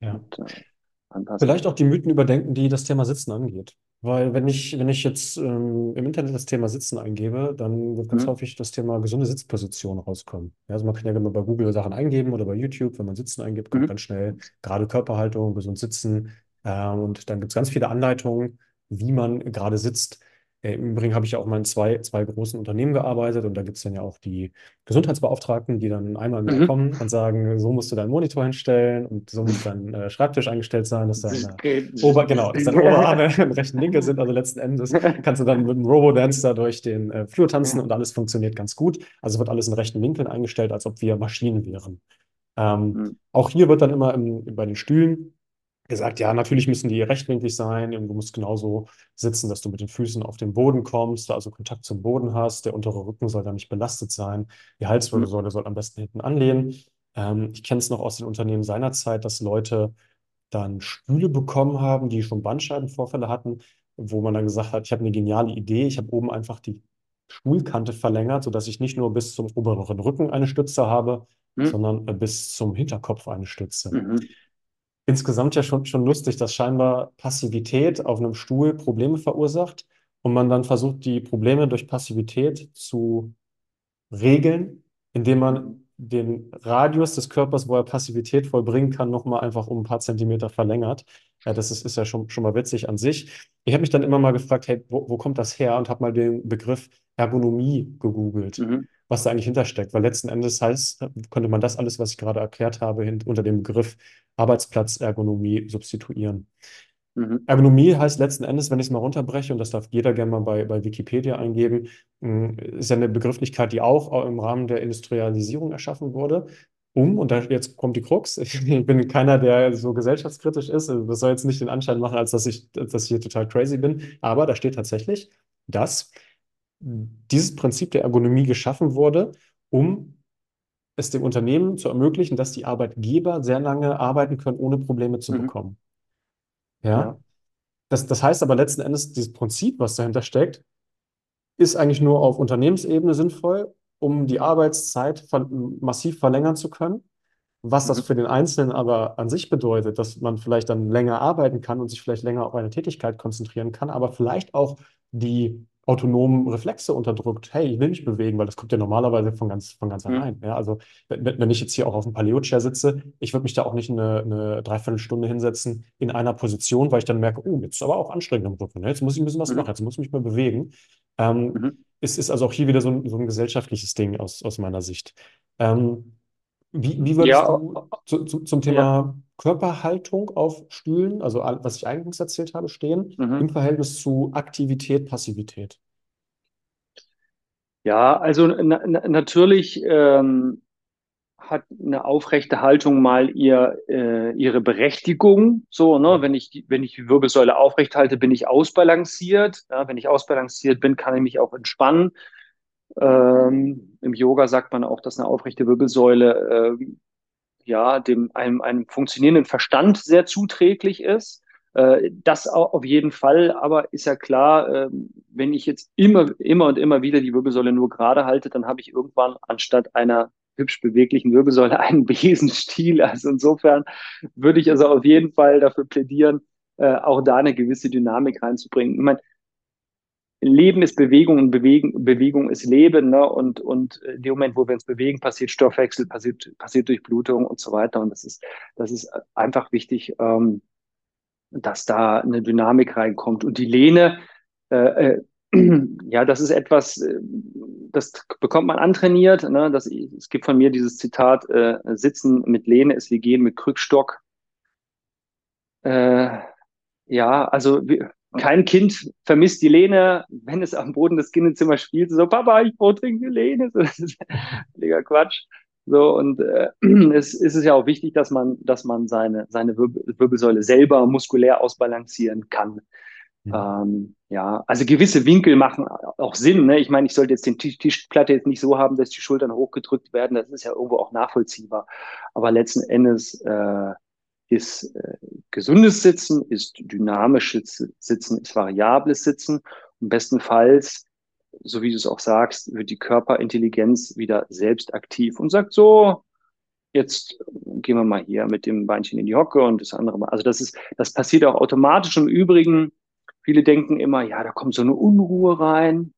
Ja.
Und, äh, anpassen.
Vielleicht auch die Mythen überdenken, die das Thema Sitzen angeht. Weil wenn ich, wenn ich jetzt ähm, im Internet das Thema Sitzen eingebe, dann wird ganz
Mhm.
häufig das Thema gesunde Sitzposition rauskommen. Ja, also man kann ja immer bei Google Sachen eingeben oder bei YouTube, wenn man Sitzen eingibt, kommt
Mhm.
ganz schnell gerade Körperhaltung, gesund sitzen. Ähm, und dann gibt es ganz viele Anleitungen, wie man gerade sitzt. Äh, Im Übrigen habe ich ja auch mal in zwei, zwei großen Unternehmen gearbeitet und da gibt es dann ja auch die Gesundheitsbeauftragten, die dann einmal im Jahr
Mhm.
kommen und sagen, so musst du deinen Monitor hinstellen und so muss dein äh, Schreibtisch eingestellt sein, dass deine Ober, genau, dass deine Oberarme im rechten Winkel sind. Also letzten Endes kannst du dann mit dem Robo-Dance da durch den äh, Flur tanzen und alles funktioniert ganz gut. Also wird alles in rechten Winkeln eingestellt, als ob wir Maschinen wären. Ähm,
Mhm.
auch hier wird dann immer im, bei den Stühlen gesagt, ja, natürlich müssen die rechtwinklig sein und du musst genauso sitzen, dass du mit den Füßen auf den Boden kommst, also Kontakt zum Boden hast. Der untere Rücken soll da nicht belastet sein. Die Halswirbelsäule soll am besten hinten anlehnen. Ähm, ich kenne es noch aus den Unternehmen seinerzeit, dass Leute dann Stühle bekommen haben, die schon Bandscheibenvorfälle hatten, wo man dann gesagt hat, ich habe eine geniale Idee, ich habe oben einfach die Stuhlkante verlängert, sodass ich nicht nur bis zum oberen Rücken eine Stütze habe, mhm. sondern äh, bis zum Hinterkopf eine Stütze.
Mhm.
Insgesamt ja schon, schon lustig, dass scheinbar Passivität auf einem Stuhl Probleme verursacht und man dann versucht, die Probleme durch Passivität zu regeln, indem man den Radius des Körpers, wo er Passivität vollbringen kann, nochmal einfach um ein paar Zentimeter verlängert. Ja, das ist, ist ja schon, schon mal witzig an sich. Ich habe mich dann immer mal gefragt, hey, wo, wo kommt das her? Und habe mal den Begriff Ergonomie gegoogelt,
Mhm.
Was da eigentlich hintersteckt. Weil letzten Endes heißt, könnte man das alles, was ich gerade erklärt habe, hin, unter dem Begriff Arbeitsplatzergonomie substituieren.
Mhm.
Ergonomie heißt letzten Endes, wenn ich es mal runterbreche, und das darf jeder gerne mal bei, bei Wikipedia eingeben, mh, ist ja eine Begrifflichkeit, die auch im Rahmen der Industrialisierung erschaffen wurde, um, und da jetzt kommt die Krux, ich bin keiner, der so gesellschaftskritisch ist, also das soll jetzt nicht den Anschein machen, als dass ich, dass ich hier total crazy bin, aber da steht tatsächlich, dass dieses Prinzip der Ergonomie geschaffen wurde, um es dem Unternehmen zu ermöglichen, dass die Arbeitgeber sehr lange arbeiten können, ohne Probleme zu
Mhm.
bekommen. Ja.
Ja.
Das, das heißt aber letzten Endes, dieses Prinzip, was dahinter steckt, ist eigentlich nur auf Unternehmensebene sinnvoll, um die Arbeitszeit ver massiv verlängern zu können. Was das
Mhm.
für den Einzelnen aber an sich bedeutet, dass man vielleicht dann länger arbeiten kann und sich vielleicht länger auf eine Tätigkeit konzentrieren kann, aber vielleicht auch die autonomen Reflexe unterdrückt. Hey, ich will mich bewegen, weil das kommt ja normalerweise von ganz, von ganz
Mhm.
allein. Ja, also wenn, wenn ich jetzt hier auch auf dem Paleo-Chair sitze, ich würde mich da auch nicht eine, eine Dreiviertelstunde hinsetzen in einer Position, weil ich dann merke, oh, jetzt ist aber auch anstrengend im Rücken. Ne? Jetzt muss ich ein bisschen was
Mhm.
machen, jetzt muss ich mich mal bewegen. Ähm,
Mhm.
es ist also auch hier wieder so ein, so ein gesellschaftliches Ding aus, aus meiner Sicht. Ähm, wie, wie würdest
Ja,
du zu, zu, zum
ja.
Körperhaltung auf Stühlen, also was ich eingangs erzählt habe, stehen,
Mhm.
im Verhältnis zu Aktivität, Passivität?
Ja, also na, na, natürlich ähm, hat eine aufrechte Haltung mal ihr, äh, ihre Berechtigung. So, ne, wenn ich, die- wenn ich die Wirbelsäule aufrecht halte, bin ich ausbalanciert. Ja, wenn ich ausbalanciert bin, kann ich mich auch entspannen. Ähm, im Yoga sagt man auch, dass eine aufrechte Wirbelsäule ähm, ja dem einem, einem funktionierenden Verstand sehr zuträglich ist. Äh, das au- auf jeden Fall, aber ist ja klar, ähm, wenn ich jetzt immer, immer und immer wieder die Wirbelsäule nur gerade halte, dann habe ich irgendwann anstatt einer hübsch beweglichen Wirbelsäule einen Besenstiel. Also insofern würde ich also auf jeden Fall dafür plädieren, äh, auch da eine gewisse Dynamik reinzubringen. Ich meine, Leben ist Bewegung und Bewegen, Bewegung ist Leben. Ne? Und, und in dem Moment, wo wir uns bewegen, passiert Stoffwechsel, passiert, passiert Durchblutung und so weiter. Und das ist, das ist einfach wichtig, ähm, dass da eine Dynamik reinkommt. Und die Lehne, äh, äh, ja, das ist etwas, äh, das bekommt man antrainiert. Ne? Das, es gibt von mir dieses Zitat, äh, Sitzen mit Lehne ist wie Gehen mit Krückstock. Äh, ja, also wir, kein Kind vermisst die Lehne, wenn es am Boden des Kinderzimmers spielt. So, Papa, ich brauche dringend eine Lehne. So, das ist völliger Quatsch. So, und äh, es, es ist ja auch wichtig, dass man, dass man seine, seine Wirbel, Wirbelsäule selber muskulär ausbalancieren kann.
Mhm.
Ähm, ja, also gewisse Winkel machen auch Sinn. Ne? Ich meine, ich sollte jetzt den Tisch, Tischplatte jetzt nicht so haben, dass die Schultern hochgedrückt werden. Das ist ja irgendwo auch nachvollziehbar. Aber letzten Endes äh, ist äh, gesundes Sitzen, ist dynamisches Sitzen, ist variables Sitzen. Und bestenfalls, so wie du es auch sagst, wird die Körperintelligenz wieder selbst aktiv und sagt so, jetzt gehen wir mal hier mit dem Beinchen in die Hocke und das andere mal. Also das ist, das passiert auch automatisch. Im Übrigen, viele denken immer, ja, da kommt so eine Unruhe rein.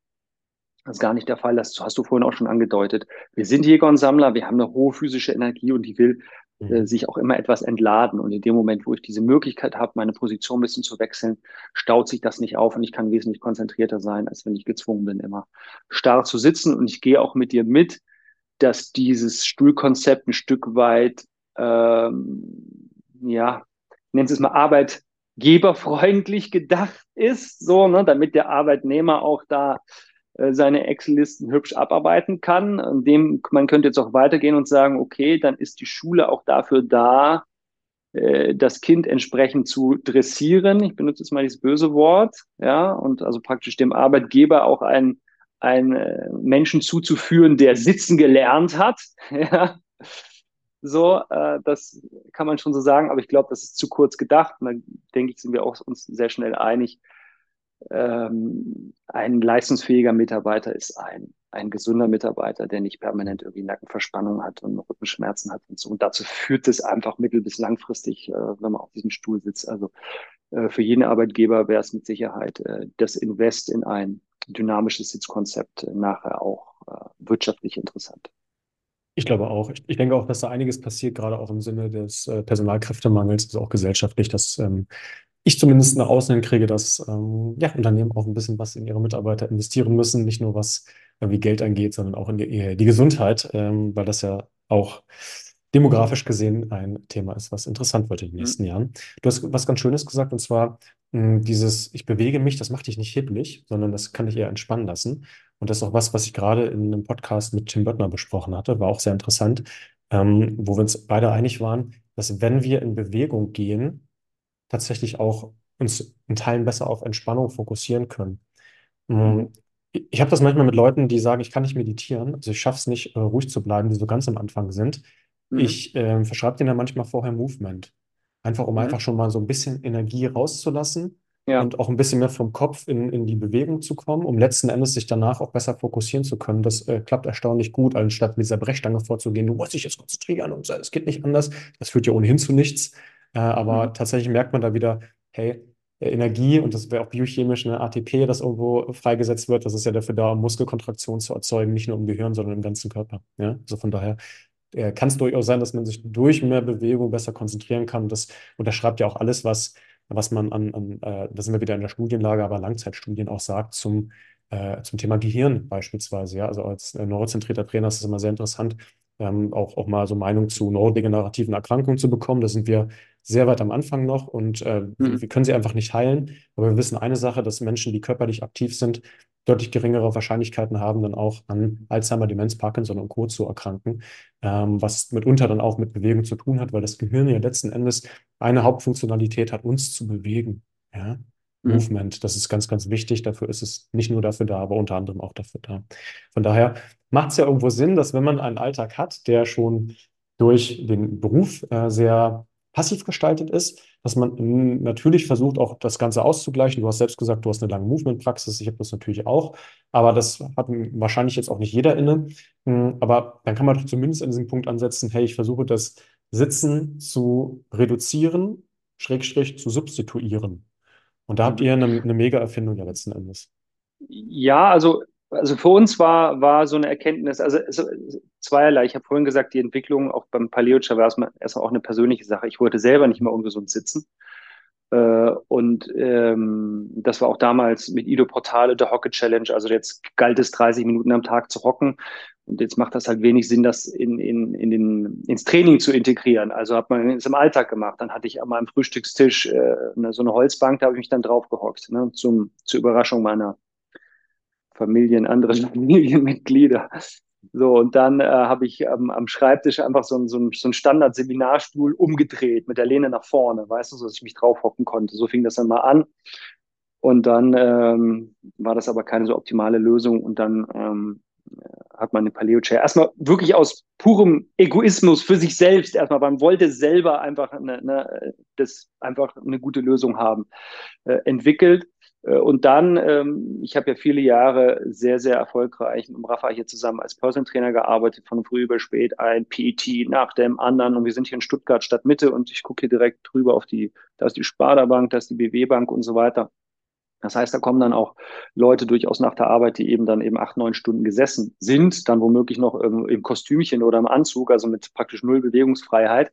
Das ist gar nicht der Fall. Das hast du vorhin auch schon angedeutet. Wir sind Jäger und Sammler. Wir haben eine hohe physische Energie und die will äh,
Mhm.
sich auch immer etwas entladen. Und in dem Moment, wo ich diese Möglichkeit habe, meine Position ein bisschen zu wechseln, staut sich das nicht auf und ich kann wesentlich konzentrierter sein, als wenn ich gezwungen bin, immer starr zu sitzen. Und ich gehe auch mit dir mit, dass dieses Stuhlkonzept ein Stück weit, ähm, ja, nennen Sie es mal arbeitgeberfreundlich gedacht ist, so, ne, damit der Arbeitnehmer auch da seine Excel-Listen hübsch abarbeiten kann. Dem, man könnte jetzt auch weitergehen und sagen, okay, dann ist die Schule auch dafür da, äh, das Kind entsprechend zu dressieren. Ich benutze jetzt mal dieses böse Wort, ja, und also praktisch dem Arbeitgeber auch einen, einen äh, Menschen zuzuführen, der sitzen gelernt hat, ja. So, äh, das kann man schon so sagen, aber ich glaube, das ist zu kurz gedacht. Da denke ich, sind wir auch uns sehr schnell einig. Ähm, ein leistungsfähiger Mitarbeiter ist ein ein gesunder Mitarbeiter, der nicht permanent irgendwie Nackenverspannung hat und Rückenschmerzen hat und so. Und dazu führt es einfach mittel- bis langfristig, äh, wenn man auf diesem Stuhl sitzt. Also äh, für jeden Arbeitgeber wäre es mit Sicherheit äh, das Invest in ein dynamisches Sitzkonzept äh, nachher auch äh, wirtschaftlich interessant.
Ich glaube auch. Ich, denke auch, dass da einiges passiert, gerade auch im Sinne des äh, Personalkräftemangels, also auch gesellschaftlich, dass ähm, ich zumindest nach außen hin kriege, dass ähm, ja, Unternehmen auch ein bisschen was in ihre Mitarbeiter investieren müssen, nicht nur was wie Geld angeht, sondern auch in die, die Gesundheit, ähm, weil das ja auch demografisch gesehen ein Thema ist, was interessant wird in den mhm. nächsten mhm. Jahren. Du hast was ganz Schönes gesagt, und zwar mh, hm, dieses, ich bewege mich, das macht dich nicht hibbelig, sondern das kann dich eher entspannen lassen. Und das ist auch was, was ich gerade in einem Podcast mit Tim Böttner besprochen hatte, war auch sehr interessant, ähm, wo wir uns beide einig waren, dass wenn wir in Bewegung gehen, tatsächlich auch uns in Teilen besser auf Entspannung fokussieren können. Mhm ich habe das manchmal mit Leuten, die sagen, ich kann nicht meditieren, also ich schaffe es nicht, äh, ruhig zu bleiben, die so ganz am Anfang sind. Mhm. Ich äh, verschreibe denen dann manchmal vorher Movement. Einfach, um mhm. einfach schon mal so ein bisschen Energie rauszulassen ja. und auch ein bisschen mehr vom Kopf in, in die Bewegung zu kommen, um letzten Endes sich danach auch besser fokussieren zu können. Das äh, klappt erstaunlich gut, anstatt mit dieser Brechstange vorzugehen. Du musst dich jetzt konzentrieren und es geht nicht anders. Das führt ja ohnehin zu nichts. Äh, aber mhm. tatsächlich merkt man da wieder, hey, Energie und das wäre auch biochemisch eine ATP, das irgendwo freigesetzt wird. Das ist ja dafür da, um Muskelkontraktion zu erzeugen, nicht nur im Gehirn, sondern im ganzen Körper. Ja? Also von daher äh, kann es durchaus sein, dass man sich durch mehr Bewegung besser konzentrieren kann. Das unterschreibt ja auch alles, was, was man an, an äh, da sind wir wieder in der Studienlage, aber Langzeitstudien auch sagt zum, äh, zum Thema Gehirn beispielsweise. Ja? Also als äh, neurozentrierter Trainer ist es immer sehr interessant, ähm, auch, auch mal so Meinung zu neurodegenerativen Erkrankungen zu bekommen. Da sind wir sehr weit am Anfang noch und äh, mhm. wir können sie einfach nicht heilen. Aber wir wissen eine Sache, dass Menschen, die körperlich aktiv sind, deutlich geringere Wahrscheinlichkeiten haben, dann auch an Alzheimer, Demenz, Parkinson und Co. zu erkranken, ähm, was mitunter dann auch mit Bewegung zu tun hat, weil das Gehirn ja letzten Endes eine Hauptfunktionalität hat, uns zu bewegen. Ja? Mhm. Movement, das ist ganz, ganz wichtig. Dafür ist es nicht nur dafür da, aber unter anderem auch dafür da. Von daher macht es ja irgendwo Sinn, dass wenn man einen Alltag hat, der schon durch den Beruf äh, sehr passiv gestaltet ist, dass man natürlich versucht, auch das Ganze auszugleichen. Du hast selbst gesagt, du hast eine lange Movement-Praxis. Ich habe das natürlich auch. Aber das hat wahrscheinlich jetzt auch nicht jeder inne. Hm, aber dann kann man doch zumindest an diesem Punkt ansetzen, hey, ich versuche das Sitzen zu reduzieren, Schrägstrich zu substituieren. Und da habt ihr eine, eine mega Erfindung ja letzten Endes.
Ja, also also für uns war, war so eine Erkenntnis, also, zweierlei. Ich habe vorhin gesagt, die Entwicklung auch beim Paleocha war erstmal auch eine persönliche Sache. Ich wollte selber nicht mehr ungesund sitzen. Äh, und ähm, das war auch damals mit Ido Portale der Hockey Challenge. Also jetzt galt es 30 Minuten am Tag zu hocken. Und jetzt macht das halt wenig Sinn, das in, in, in den, ins Training zu integrieren. Also hat man es im Alltag gemacht. Dann hatte ich an meinem Frühstückstisch äh, so eine Holzbank, da habe ich mich dann drauf gehockt, ne, zum, zur Überraschung meiner Familien, andere Familienmitglieder. So, und dann äh, habe ich ähm, am Schreibtisch einfach so, so, so einen Standard-Seminarstuhl umgedreht mit der Lehne nach vorne, weißt du, so dass ich mich drauf hocken konnte. So fing das dann mal an. Und dann ähm, war das aber keine so optimale Lösung. Und dann ähm, hat man den Paleo Chair erstmal wirklich aus purem Egoismus für sich selbst erstmal, man wollte selber einfach eine, eine, das einfach eine gute Lösung haben, äh, entwickelt. Äh, und dann, ähm, ich habe ja viele Jahre sehr, sehr erfolgreich mit Rafa hier zusammen als Personal Trainer gearbeitet, von früh über spät, ein PET nach dem anderen. Und wir sind hier in Stuttgart Stadtmitte und ich gucke hier direkt drüber auf die, da ist die Sparda Bank, da ist die BW Bank und so weiter. Das heißt, da kommen dann auch Leute durchaus nach der Arbeit, die eben dann eben acht, neun Stunden gesessen sind, dann womöglich noch im Kostümchen oder im Anzug, also mit praktisch null Bewegungsfreiheit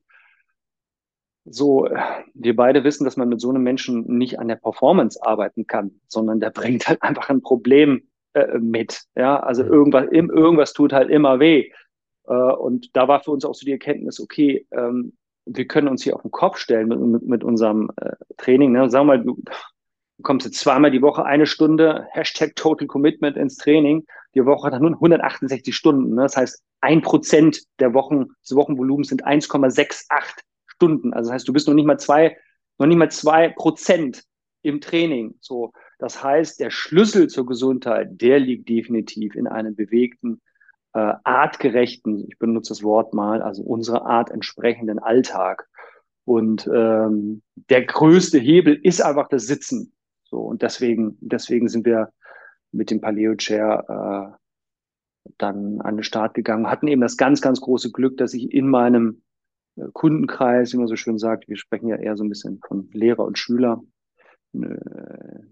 so, wir beide wissen, dass man mit so einem Menschen nicht an der Performance arbeiten kann, sondern der bringt halt einfach ein Problem äh, mit. Ja, also mhm. irgendwas, im, irgendwas tut halt immer weh. Äh, und da war für uns auch so die Erkenntnis, okay, ähm, wir können uns hier auf den Kopf stellen mit, mit, mit unserem äh, Training. Ne? Sagen wir mal, du, du kommst jetzt zweimal die Woche eine Stunde, Hashtag Total Commitment ins Training. Die Woche hat dann nur 168 Stunden. Ne? Das heißt, ein Prozent der Wochen, des Wochenvolumens sind 1,68 Stunden. Also das heißt, du bist noch nicht mal zwei, noch nicht mal zwei Prozent im Training. So, das heißt, der Schlüssel zur Gesundheit, der liegt definitiv in einem bewegten, äh, artgerechten, ich benutze das Wort mal, also unserer Art entsprechenden Alltag. Und ähm, der größte Hebel ist einfach das Sitzen. So und deswegen, deswegen sind wir mit dem Paleo Chair äh, dann an den Start gegangen, hatten eben das ganz, ganz große Glück, dass ich in meinem Kundenkreis, wie man so schön sagt, wir sprechen ja eher so ein bisschen von Lehrer und Schüler,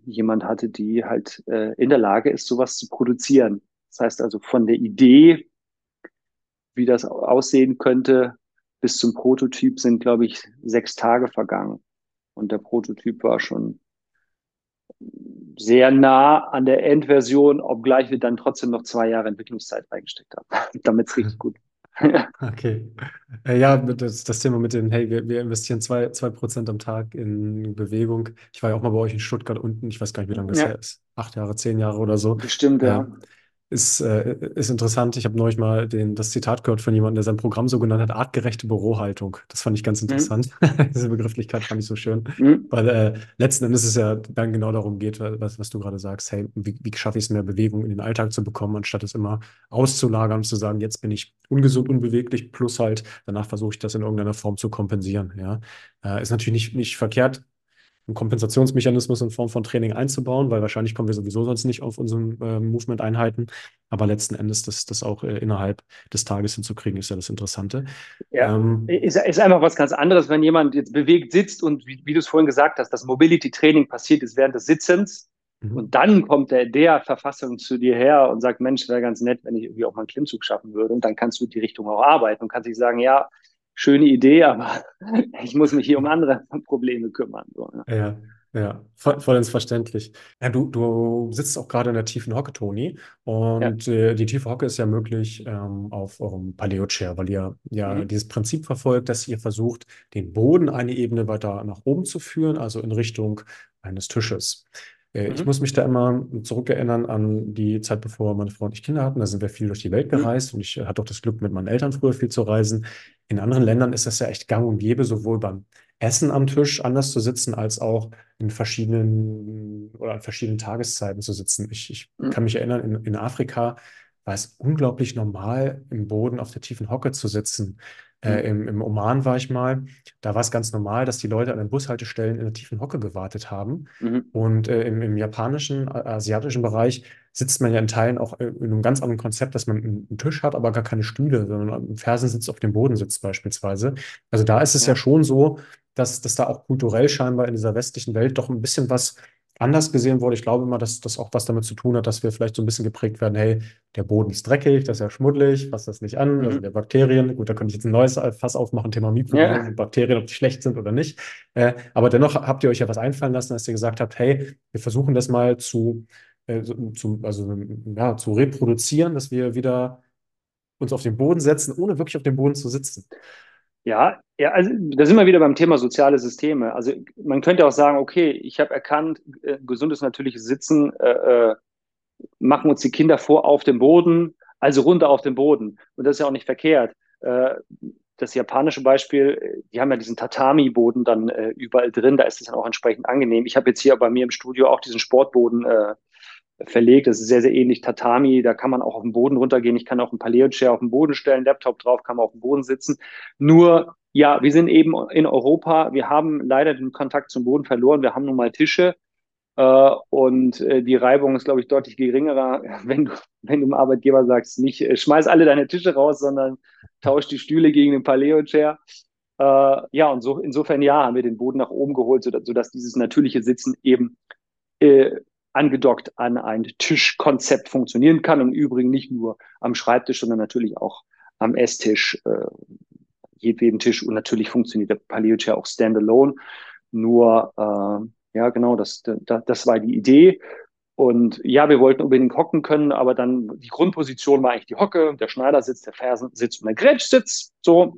jemand hatte, die halt äh, in der Lage ist, sowas zu produzieren. Das heißt also von der Idee, wie das aussehen könnte, bis zum Prototyp sind, glaube ich, sechs Tage vergangen. Und der Prototyp war schon sehr nah an der Endversion, obgleich wir dann trotzdem noch zwei Jahre Entwicklungszeit reingesteckt haben, damit es richtig gut
Okay. Äh, ja, das, das Thema mit dem, hey, wir, wir investieren zwei, zwei Prozent am Tag in Bewegung. Ich war ja auch mal bei euch in Stuttgart unten, ich weiß gar nicht, wie lange das
Ja,
her ist. Acht Jahre, zehn Jahre oder so.
bestimmt,
Äh,
ja.
Ist, äh, ist interessant. Ich habe neulich mal den, das Zitat gehört von jemandem, der sein Programm so genannt hat, artgerechte Bürohaltung. Das fand ich ganz
Mhm.
interessant. Diese Begrifflichkeit fand ich so schön.
Mhm.
Weil äh, letzten Endes es ja dann genau darum geht, was, was du gerade sagst, hey, wie, wie schaffe ich es mehr Bewegung in den Alltag zu bekommen, anstatt es immer auszulagern und zu sagen, jetzt bin ich ungesund, unbeweglich, plus halt, danach versuche ich das in irgendeiner Form zu kompensieren. Ja. Äh, ist natürlich nicht, nicht verkehrt, einen Kompensationsmechanismus in Form von Training einzubauen, weil wahrscheinlich kommen wir sowieso sonst nicht auf unseren äh, Movement-Einheiten. Aber letzten Endes das, das auch äh, innerhalb des Tages hinzukriegen, ist ja das Interessante.
Ja,
Ähm,
ist, ist einfach was ganz anderes, wenn jemand jetzt bewegt sitzt und wie, wie du es vorhin gesagt hast, das Mobility-Training passiert ist während des Sitzens
mhm.
und dann kommt der, der Verfassung zu dir her und sagt, Mensch, wäre ganz nett, wenn ich irgendwie auch mal einen Klimmzug schaffen würde und dann kannst du die Richtung auch arbeiten und kannst dich sagen, ja, schöne Idee, aber ich muss mich hier um andere Probleme kümmern. So, ne?
Ja, ja, voll, vollends verständlich. Ja, du, du sitzt auch gerade in der tiefen Hocke, Toni,
Ja.
und äh, die tiefe Hocke ist ja möglich ähm, auf eurem Paleo-Chair, weil ihr ja
Mhm.
dieses Prinzip verfolgt, dass ihr versucht, den Boden eine Ebene weiter nach oben zu führen, also in Richtung eines Tisches. Äh, ich
Mhm.
muss mich da immer zurückerinnern an die Zeit, bevor meine Frau und ich Kinder hatten. Da sind wir viel durch die Welt
Mhm.
gereist und ich hatte auch das Glück, mit meinen Eltern früher viel zu reisen. In anderen Ländern ist das ja echt gang und gäbe, sowohl beim Essen am Tisch anders zu sitzen, als auch in verschiedenen oder an verschiedenen Tageszeiten zu sitzen. Ich, ich
Mhm.
kann mich erinnern, in, in Afrika war es unglaublich normal, im Boden auf der tiefen Hocke zu sitzen. Äh,
Mhm.
im, Im Oman war ich mal, da war es ganz normal, dass die Leute an den Bushaltestellen in der tiefen Hocke gewartet haben.
Mhm.
Und äh, im, im japanischen, asiatischen Bereich sitzt man ja in Teilen auch äh, in einem ganz anderen Konzept, dass man einen, einen Tisch hat, aber gar keine Stühle, sondern im Fersensitz auf dem Boden sitzt beispielsweise. Also da ist es ja
Ja.
schon so, dass, dass da auch kulturell scheinbar in dieser westlichen Welt doch ein bisschen was anders gesehen wurde. Ich glaube immer, dass das auch was damit zu tun hat, dass wir vielleicht so ein bisschen geprägt werden, hey, der Boden ist dreckig, das ist ja schmuddelig, fass das nicht an,
Mhm.
ja Bakterien. Gut, da könnte ich jetzt ein neues Fass aufmachen, Thema Mikrobiom
Ja.
und Bakterien, ob die schlecht sind oder nicht. Äh, aber dennoch habt ihr euch ja was einfallen lassen, dass ihr gesagt habt, hey, wir versuchen das mal zu, äh, zu, also, ja, zu reproduzieren, dass wir wieder uns auf den Boden setzen, ohne wirklich auf dem Boden zu sitzen.
Ja, ja, also da sind wir wieder beim Thema soziale Systeme. Also man könnte auch sagen, okay, ich habe erkannt, äh, gesundes natürliches Sitzen äh, äh, machen uns die Kinder vor auf dem Boden, also runter auf den Boden. Und das ist ja auch nicht verkehrt. Äh, das japanische Beispiel, die haben ja diesen Tatami-Boden dann äh, überall drin, da ist es dann auch entsprechend angenehm. Ich habe jetzt hier bei mir im Studio auch diesen Sportboden verlegt. Das ist sehr, sehr ähnlich Tatami. Da kann man auch auf den Boden runtergehen. Ich kann auch einen Paleo-Chair auf den Boden stellen, Laptop drauf, kann man auf dem Boden sitzen. Nur, ja, wir sind eben in Europa. Wir haben leider den Kontakt zum Boden verloren. Wir haben nun mal Tische. Äh, und äh, die Reibung ist, glaube ich, deutlich geringerer, wenn du, wenn du dem Arbeitgeber sagst, nicht äh, schmeiß alle deine Tische raus, sondern tausch die Stühle gegen den Paleo-Chair. Äh, ja, und so, insofern ja, haben wir den Boden nach oben geholt, sodass, sodass dieses natürliche Sitzen eben äh, angedockt an ein Tischkonzept funktionieren kann. Und im Übrigen nicht nur am Schreibtisch, sondern natürlich auch am Esstisch, äh, jedweden Tisch. Und natürlich funktioniert der Paleo Chair auch standalone. Nur, äh, ja, genau, das, das, das war die Idee. Und ja, wir wollten unbedingt hocken können, aber dann die Grundposition war eigentlich die Hocke, der Schneidersitz, der Fersensitz und der Grätschsitz. So.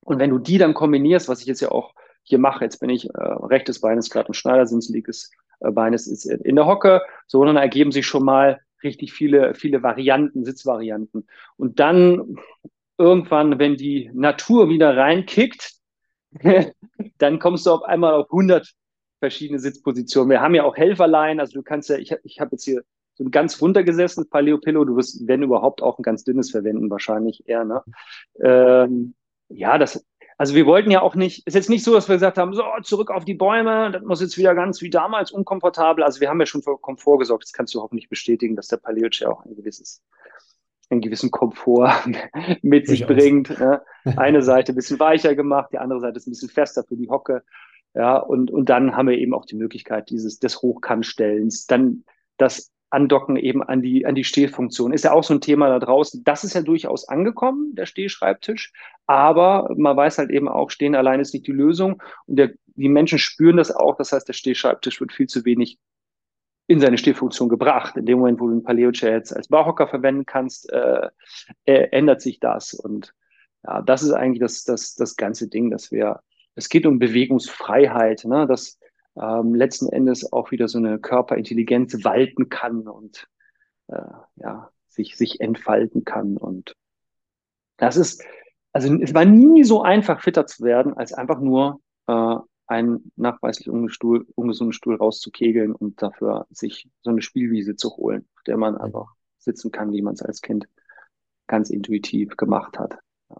Und wenn du die dann kombinierst, was ich jetzt ja auch hier mache, jetzt bin ich äh, rechtes Bein ist gerade im Schneidersitz, linkes äh, Bein ist, in der Hocke, so, dann ergeben sich schon mal richtig viele, viele Varianten, Sitzvarianten. Und dann irgendwann, wenn die Natur wieder reinkickt, dann kommst du auf einmal auf 100 verschiedene Sitzpositionen. Wir haben ja auch Helferlein, also du kannst ja, ich, ich habe jetzt hier so ein ganz runtergesessenes Paleo Pillow, du wirst, wenn überhaupt, auch ein ganz dünnes verwenden, wahrscheinlich eher, ne? Ähm, ja, das, also wir wollten ja auch nicht, ist jetzt nicht so, dass wir gesagt haben, so, zurück auf die Bäume, das muss jetzt wieder ganz wie damals unkomfortabel. Also wir haben ja schon für Komfort gesorgt, das kannst du hoffentlich bestätigen, dass der Paleo Chair auch ein gewisses einen gewissen Komfort mit sich bringt. Ne? Eine Seite ein bisschen weicher gemacht, die andere Seite ist ein bisschen fester für die Hocke. Ja, und, und dann haben wir eben auch die Möglichkeit dieses, des Hochkantstellens, dann das Andocken eben an die, an die Stehfunktion. Ist ja auch so ein Thema da draußen. Das ist ja durchaus angekommen, der Stehschreibtisch. Aber man weiß halt eben auch, stehen allein ist nicht die Lösung. Und der, die Menschen spüren das auch. Das heißt, der Stehschreibtisch wird viel zu wenig in seine Stehfunktion gebracht. In dem Moment, wo du einen Paleo-Chair jetzt als Bauhocker verwenden kannst, äh, äh, ändert sich das. Und ja, das ist eigentlich das, das, das ganze Ding, dass wir, es geht um Bewegungsfreiheit, ne? dass ähm, letzten Endes auch wieder so eine Körperintelligenz walten kann und äh, ja, sich, sich entfalten kann. Und das ist, also es war nie so einfach, fitter zu werden, als einfach nur äh, einen nachweislich ungesunden Stuhl rauszukegeln und dafür sich so eine Spielwiese zu holen, auf der man einfach sitzen kann, wie man es als Kind ganz intuitiv gemacht hat. Ja.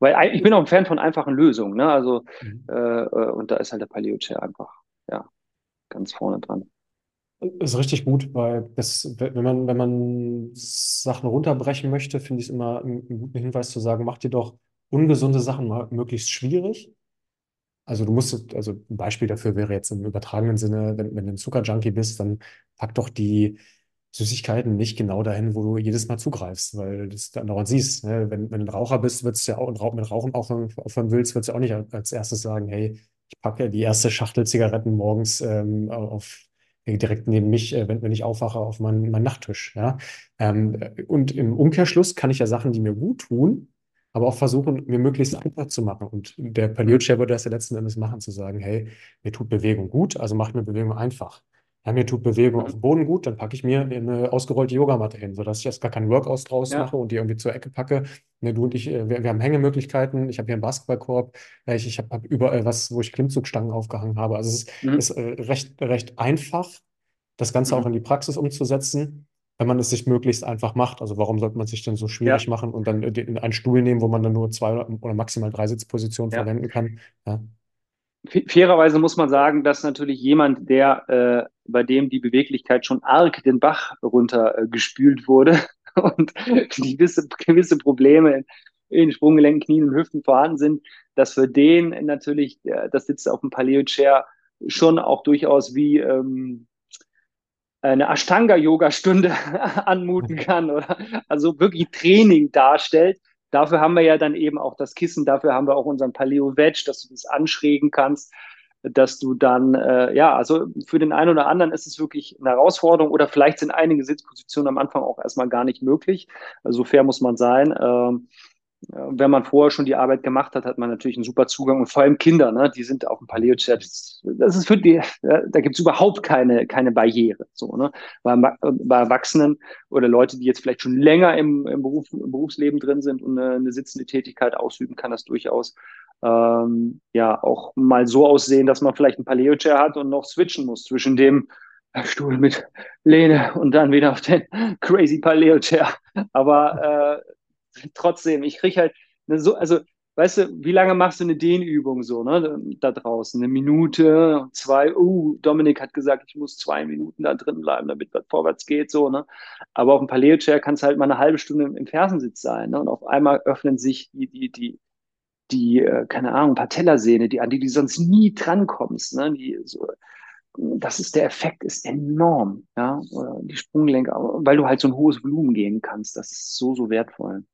Weil ich bin auch ein Fan von einfachen Lösungen, ne? Also mhm. äh, äh und da ist halt der Paleo Chair einfach ja, ganz vorne dran.
Ist richtig gut, weil das, wenn man, wenn man Sachen runterbrechen möchte, finde ich es immer einen guten Hinweis zu sagen, mach dir doch ungesunde Sachen mal möglichst schwierig. Also du musst, also ein Beispiel dafür wäre jetzt im übertragenen Sinne, wenn, wenn du ein Zuckerjunkie bist, dann pack doch die Süßigkeiten nicht genau dahin, wo du jedes Mal zugreifst, weil du das dann daran siehst. Ne? Wenn, wenn du ein Raucher bist, würdest du ja auch mit Rauchen aufhören willst, würdest du auch nicht als erstes sagen, hey, ich packe die erste Schachtel Zigaretten morgens ähm, auf, direkt neben mich, äh, wenn, wenn ich aufwache, auf meinen, meinen Nachttisch. Ja? Ähm, und im Umkehrschluss kann ich ja Sachen, die mir gut tun, aber auch versuchen, mir möglichst einfach zu machen. Und der Paleo-Chair würde das ja letzten Endes machen, zu sagen, hey, mir tut Bewegung gut, also macht mir Bewegung einfach ja, mir tut Bewegung auf dem Boden gut, dann packe ich mir eine ausgerollte Yogamatte hin, sodass ich erst gar keinen Workout draus ja. mache und die irgendwie zur Ecke packe. Ne, du und ich, äh, wir, wir haben Hängemöglichkeiten. Ich habe hier einen Basketballkorb. Ich, ich habe hab überall was, wo ich Klimmzugstangen aufgehangen habe. Also es ist, mhm. ist äh, recht, recht einfach, das Ganze mhm. auch in die Praxis umzusetzen, wenn man es sich möglichst einfach macht. Also warum sollte man sich denn so schwierig ja. machen und dann äh, einen Stuhl nehmen, wo man dann nur zwei oder maximal drei Sitzpositionen ja. verwenden kann? Ja
fairerweise muss man sagen, dass natürlich jemand, der äh, bei dem die Beweglichkeit schon arg den Bach runter äh, wurde. Und gewisse, gewisse Probleme in, in Sprunggelenken, Knien und Hüften vorhanden sind, dass für den natürlich äh, das Sitzt auf dem Paleo-Chair schon auch durchaus wie ähm, eine Ashtanga-Yoga-Stunde anmuten kann oder also wirklich Training darstellt. Dafür haben wir ja dann eben auch das Kissen, dafür haben wir auch unseren Paleo Wedge, dass du das anschrägen kannst, dass du dann, äh, ja, also für den einen oder anderen ist es wirklich eine Herausforderung oder vielleicht sind einige Sitzpositionen am Anfang auch erstmal gar nicht möglich. Also so fair muss man sein. Ähm, wenn man vorher schon die Arbeit gemacht hat, hat man natürlich einen super Zugang und vor allem Kinder, ne, die sind auf dem Paleo-Chat. Das ist für die, da gibt es überhaupt keine, keine Barriere. So, ne? Bei, bei Erwachsenen oder Leute, die jetzt vielleicht schon länger im, im, Beruf, im Berufsleben drin sind und eine, eine sitzende Tätigkeit ausüben, kann das durchaus ähm, ja auch mal so aussehen, dass man vielleicht ein Paleo-Chair hat und noch switchen muss zwischen dem Stuhl mit Lehne und dann wieder auf den crazy Paleo-Chair. Aber äh, trotzdem, ich kriege halt so, also weißt du, wie lange machst du eine Dehnübung so, ne, da draußen? Eine Minute, zwei, uh, Dominik hat gesagt, ich muss zwei Minuten da drin bleiben, damit was vorwärts geht, so, ne? Aber auf dem Paleo-Chair kann es halt mal eine halbe Stunde im Fersensitz sein, ne? Und auf einmal öffnen sich die, die, die, die, äh, keine Ahnung, Patellasehne, die, an die du sonst nie drankommst, ne? Die so, das ist der Effekt, ist enorm, ja, die Sprunggelenke, weil du halt so ein hohes Volumen gehen kannst. Das ist so, so wertvoll.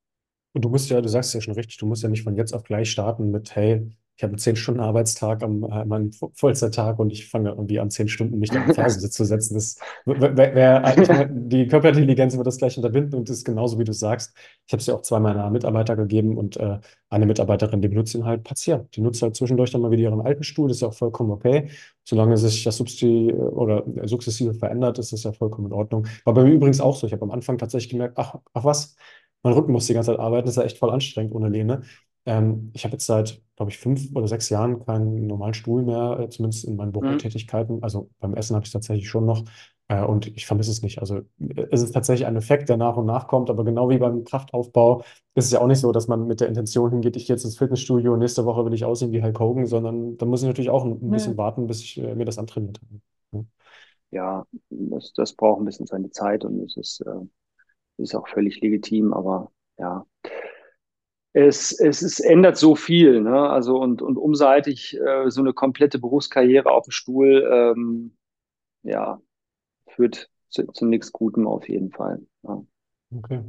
Und du musst ja, du sagst ja schon richtig, du musst ja nicht von jetzt auf gleich starten mit, hey, ich habe einen 10-Stunden-Arbeitstag am äh, meinem Vollzeittag und ich fange irgendwie an 10 Stunden mich da auf Fersensitz zu setzen. Das wär, wär, die Körperintelligenz wird das gleich unterbinden und ist genauso, wie du sagst. Ich habe es ja auch zwei meiner Mitarbeiter gegeben und äh, eine Mitarbeiterin, die benutzt ihn halt partiell. Die nutzt halt zwischendurch dann mal wieder ihren alten Stuhl, das ist ja auch vollkommen okay. Solange sich das Substi oder sukzessive verändert, ist das ja vollkommen in Ordnung. War bei mir übrigens auch so. Ich habe am Anfang tatsächlich gemerkt, ach, ach was, mein Rücken muss die ganze Zeit arbeiten, das ist ja echt voll anstrengend ohne Lehne. Ähm, ich habe jetzt seit, glaube ich, fünf oder sechs Jahren keinen normalen Stuhl mehr, äh, zumindest in meinen mhm. Bürotätigkeiten. Also beim Essen habe ich es tatsächlich schon noch äh, und ich vermisse es nicht. Also äh, es ist tatsächlich ein Effekt, der nach und nach kommt, aber genau wie beim Kraftaufbau ist es ja auch nicht so, dass man mit der Intention hingeht, ich gehe jetzt ins Fitnessstudio und nächste Woche will ich aussehen wie Hulk Hogan, sondern da muss ich natürlich auch ein, ein bisschen warten, bis ich äh, mir das antrainiert habe.
Ja, das, das braucht ein bisschen seine Zeit und es ist, äh, ist auch völlig legitim, aber ja. Es, es, es ändert so viel, ne? Also und, und umseitig äh, so eine komplette Berufskarriere auf dem Stuhl, ähm, ja, führt zu, zu nichts Gutem auf jeden Fall. Ja.
Okay.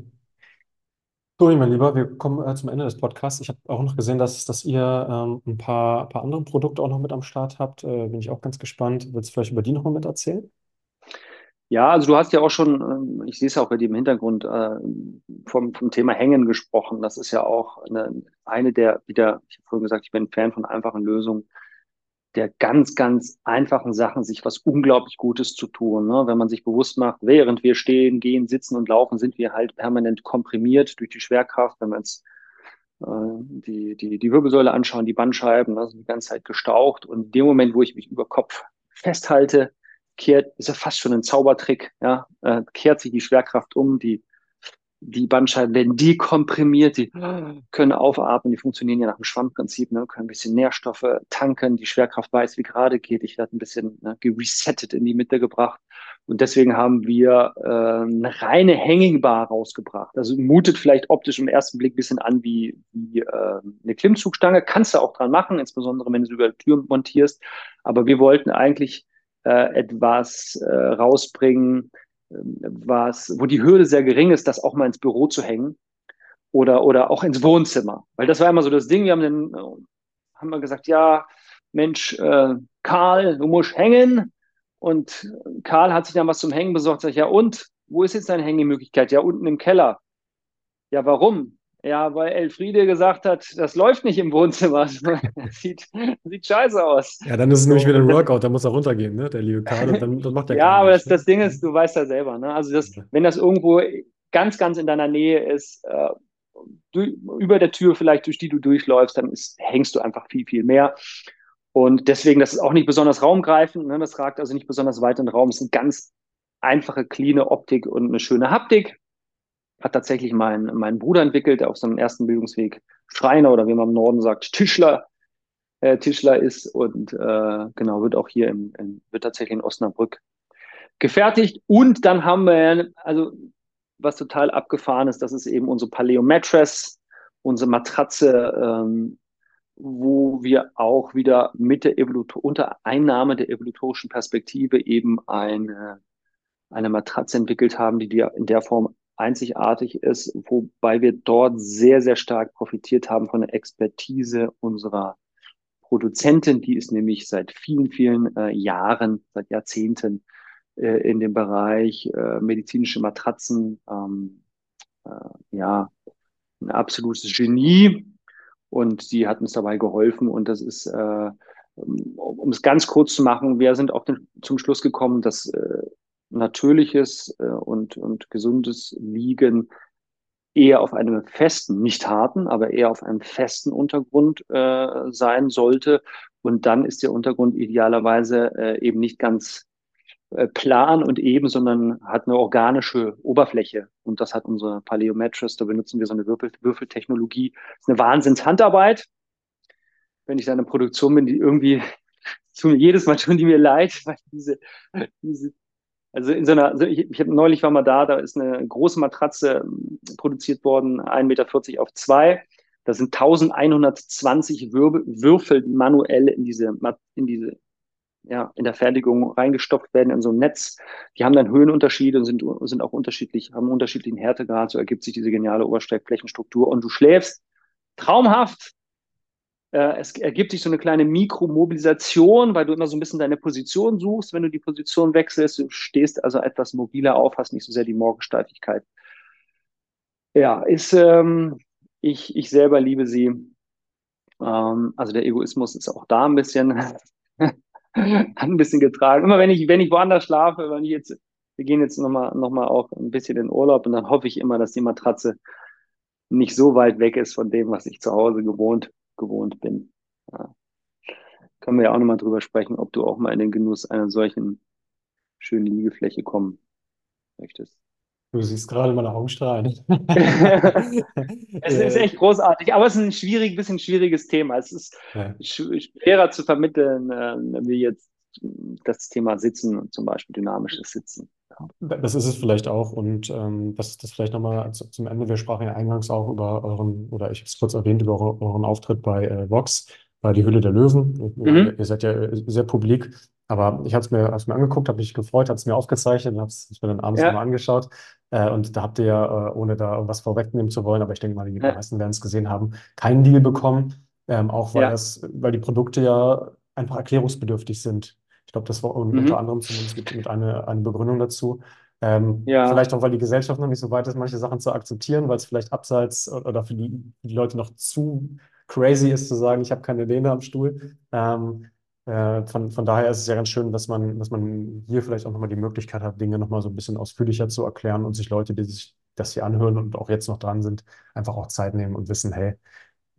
Toni, mein Lieber, wir kommen äh, zum Ende des Podcasts. Ich habe auch noch gesehen, dass, dass ihr ähm, ein paar, paar andere Produkte auch noch mit am Start habt. Äh, bin ich auch ganz gespannt. Willst du vielleicht über die noch mal mit erzählen?
Ja, also du hast ja auch schon, ähm, ich sehe es auch bei dir im Hintergrund, äh, vom, vom Thema Hängen gesprochen. Das ist ja auch eine, eine der, wieder, ich habe vorhin gesagt, ich bin ein Fan von einfachen Lösungen der ganz, ganz einfachen Sachen sich was unglaublich Gutes zu tun. Ne? Wenn man sich bewusst macht, während wir stehen, gehen, sitzen und laufen, sind wir halt permanent komprimiert durch die Schwerkraft. Wenn wir uns äh, die, die, die Wirbelsäule anschauen, die Bandscheiben, sind die ganze Zeit gestaucht. Und in dem Moment, wo ich mich über Kopf festhalte, kehrt, ist ja fast schon ein Zaubertrick, ja, äh, kehrt sich die Schwerkraft um, die die Bandscheiben werden dekomprimiert, die können aufatmen, die funktionieren ja nach dem Schwammprinzip, ne, können ein bisschen Nährstoffe tanken, die Schwerkraft weiß, wie gerade geht. Ich werde ein bisschen ne, geresettet in die Mitte gebracht. Und deswegen haben wir äh, eine reine Hanging Bar rausgebracht. Also mutet vielleicht optisch im ersten Blick ein bisschen an wie, wie äh, eine Klimmzugstange. Kannst du auch dran machen, insbesondere wenn du sie über die Tür montierst. Aber wir wollten eigentlich etwas äh, rausbringen, was, wo die Hürde sehr gering ist, das auch mal ins Büro zu hängen oder, oder auch ins Wohnzimmer. Weil das war immer so das Ding, wir haben dann, haben wir gesagt, ja, Mensch, äh, Karl, du musst hängen. Und Karl hat sich dann was zum Hängen besorgt, sag ja, und? Wo ist jetzt deine Hängemöglichkeit? Ja, unten im Keller. Ja, warum? Ja, weil Elfriede gesagt hat, das läuft nicht im Wohnzimmer. sieht, sieht scheiße aus.
Ja, dann ist es nämlich wieder ein Workout, da muss er runtergehen, ne? Der liebe Karl. dann, dann macht der
Ja, aber das, das Ding ist, du weißt ja selber, ne? Also das, wenn das irgendwo ganz, ganz in deiner Nähe ist, äh, du, über der Tür vielleicht, durch die du durchläufst, dann ist, hängst du einfach viel, viel mehr. Und deswegen, das ist auch nicht besonders raumgreifend, ne? das ragt also nicht besonders weit in den Raum. Es ist eine ganz einfache, cleane Optik und eine schöne Haptik hat tatsächlich mein, mein Bruder entwickelt, der auf seinem ersten Bildungsweg Schreiner oder wie man im Norden sagt, Tischler, äh, Tischler ist und äh, genau, wird auch hier im, in, wird tatsächlich in Osnabrück gefertigt. Und dann haben wir, also was total abgefahren ist, das ist eben unsere Paleo Mattress, unsere Matratze, ähm, wo wir auch wieder mit der Evolutor unter Einnahme der evolutorischen Perspektive eben eine, eine Matratze entwickelt haben, die dir in der Form einzigartig ist, wobei wir dort sehr, sehr stark profitiert haben von der Expertise unserer Produzentin, die ist nämlich seit vielen, vielen äh, Jahren, seit Jahrzehnten äh, in dem Bereich äh, medizinische Matratzen, ähm, äh, ja, ein absolutes Genie. Und die hat uns dabei geholfen und das ist, äh, um es ganz kurz zu machen, wir sind auch zum Schluss gekommen, dass äh, natürliches äh, und, und gesundes Liegen eher auf einem festen, nicht harten, aber eher auf einem festen Untergrund äh, sein sollte. Und dann ist der Untergrund idealerweise äh, eben nicht ganz äh, plan und eben, sondern hat eine organische Oberfläche. Und das hat unsere Paleo Mattress, da benutzen wir so eine Würfel Würfeltechnologie. Das ist eine Wahnsinnshandarbeit. Wenn ich da in einer Produktion bin, die irgendwie jedes Mal tun die mir leid, weil diese, diese also in so einer, ich, ich habe neulich war mal da, da ist eine große Matratze ähm, produziert worden, 1,40 Meter auf zwei. Da sind 1120 Würfel, Würfel, die manuell in diese, in diese, ja, in der Fertigung reingestopft werden in so ein Netz. Die haben dann Höhenunterschiede und sind, sind auch unterschiedlich, haben unterschiedlichen Härtegrad. So ergibt sich diese geniale Oberflächenstruktur. Und du schläfst traumhaft es ergibt sich so eine kleine Mikromobilisation, weil du immer so ein bisschen deine Position suchst, wenn du die Position wechselst. Du stehst also etwas mobiler auf, hast nicht so sehr die Morgensteifigkeit. Ja, ist, ähm, ich, ich selber liebe sie. Ähm, also der Egoismus ist auch da ein bisschen, ein bisschen getragen. Immer wenn ich, wenn ich woanders schlafe, wenn ich jetzt, wir gehen jetzt nochmal noch mal auch ein bisschen in Urlaub und dann hoffe ich immer, dass die Matratze nicht so weit weg ist von dem, was ich zu Hause gewohnt gewohnt bin. Ja. Können wir ja auch nochmal drüber sprechen, ob du auch mal in den Genuss einer solchen schönen Liegefläche kommen möchtest.
Du siehst gerade meine Augen strahlen.
es ist echt großartig, aber es ist ein schwierig, bisschen schwieriges Thema. Es ist ja. schwerer zu vermitteln, äh, wie jetzt das Thema Sitzen zum Beispiel, dynamisches Sitzen.
Das ist es vielleicht auch. Und ähm, das, das vielleicht nochmal zum Ende. Wir sprachen ja eingangs auch über euren, oder ich habe es kurz erwähnt, über euren Auftritt bei äh, Vox, bei Die Hülle der Löwen. Mhm. Ihr seid ja äh, sehr publik. Aber ich habe es mir, mir angeguckt, habe mich gefreut, habe es mir aufgezeichnet und habe es mir dann abends ja. mal angeschaut. Äh, und da habt ihr ja, äh, ohne da irgendwas vorwegnehmen zu wollen, aber ich denke mal, die ja. meisten werden es gesehen haben, keinen Deal bekommen. Ähm, auch weil, ja. das, weil die Produkte ja einfach erklärungsbedürftig sind. Ich glaube, das war mhm. unter anderem zumindest mit, mit einer eine Begründung dazu. Ähm, ja. Vielleicht auch, weil die Gesellschaft noch nicht so weit ist, manche Sachen zu akzeptieren, weil es vielleicht abseits oder für die, für die Leute noch zu crazy ist zu sagen, ich habe keine Lehne am Stuhl. Ähm, äh, von, von daher ist es ja ganz schön, dass man, dass man hier vielleicht auch nochmal die Möglichkeit hat, Dinge nochmal so ein bisschen ausführlicher zu erklären und sich Leute, die sich das hier anhören und auch jetzt noch dran sind, einfach auch Zeit nehmen und wissen, hey,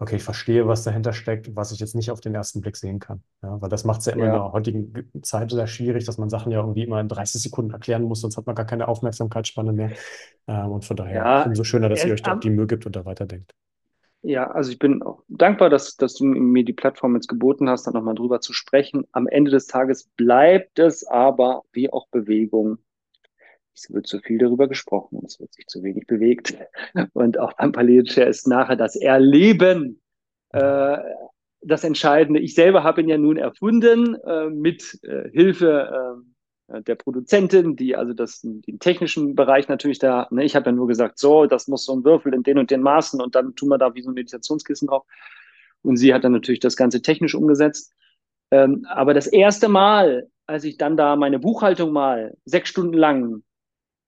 okay, ich verstehe, was dahinter steckt, was ich jetzt nicht auf den ersten Blick sehen kann. Ja, weil das macht es ja immer ja. in der heutigen Zeit sehr schwierig, dass man Sachen ja irgendwie immer in 30 Sekunden erklären muss, sonst hat man gar keine Aufmerksamkeitsspanne mehr. Ähm, und von daher ja, umso schöner, dass ihr euch da die Mühe gibt und da weiterdenkt.
Ja, also ich bin auch dankbar, dass, dass du mir die Plattform jetzt geboten hast, da nochmal drüber zu sprechen. Am Ende des Tages bleibt es aber, wie auch Bewegung, es wird zu viel darüber gesprochen und es wird sich zu wenig bewegt. Und auch beim Paleo-Chair ist nachher das Erleben äh, das Entscheidende. Ich selber habe ihn ja nun erfunden äh, mit äh, Hilfe äh, der Produzentin, die also das, den technischen Bereich natürlich da, ne, ich habe ja nur gesagt, so, das muss so ein Würfel in den und den Maßen und dann tun wir da wie so ein Meditationskissen drauf. Und sie hat dann natürlich das Ganze technisch umgesetzt. Ähm, aber das erste Mal, als ich dann da meine Buchhaltung mal sechs Stunden lang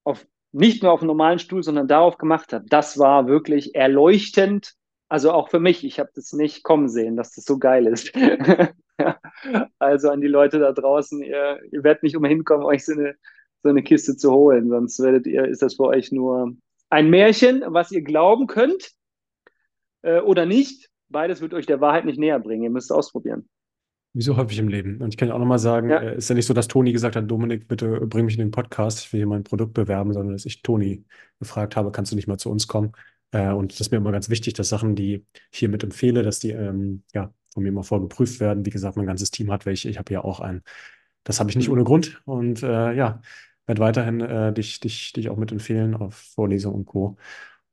auf, nicht mehr auf einem normalen Stuhl, sondern darauf gemacht habe, das war wirklich erleuchtend. Also auch für mich, ich habe das nicht kommen sehen, dass das so geil ist. also an die Leute da draußen, ihr, ihr werdet nicht umhin kommen, euch so eine, so eine Kiste zu holen, sonst werdet ihr, ist das für euch nur ein Märchen, was ihr glauben könnt äh, oder nicht. Beides wird euch der Wahrheit nicht näher bringen. Ihr müsst es ausprobieren.
Wie so häufig im Leben. Und ich kann ja auch nochmal sagen, ja. äh, ist ja nicht so, dass Toni gesagt hat, Dominik, bitte bring mich in den Podcast, ich will hier mein Produkt bewerben, sondern dass ich Toni gefragt habe, kannst du nicht mal zu uns kommen? Äh, und das ist mir immer ganz wichtig, dass Sachen, die ich hiermit empfehle, dass die ähm, ja, von mir immer vorgeprüft werden. Wie gesagt, mein ganzes Team hat welche. Ich habe ja auch einen. Das habe ich nicht mhm. ohne Grund. Und äh, ja, werde weiterhin äh, dich, dich, dich auch mit empfehlen auf Vorlesungen und Co.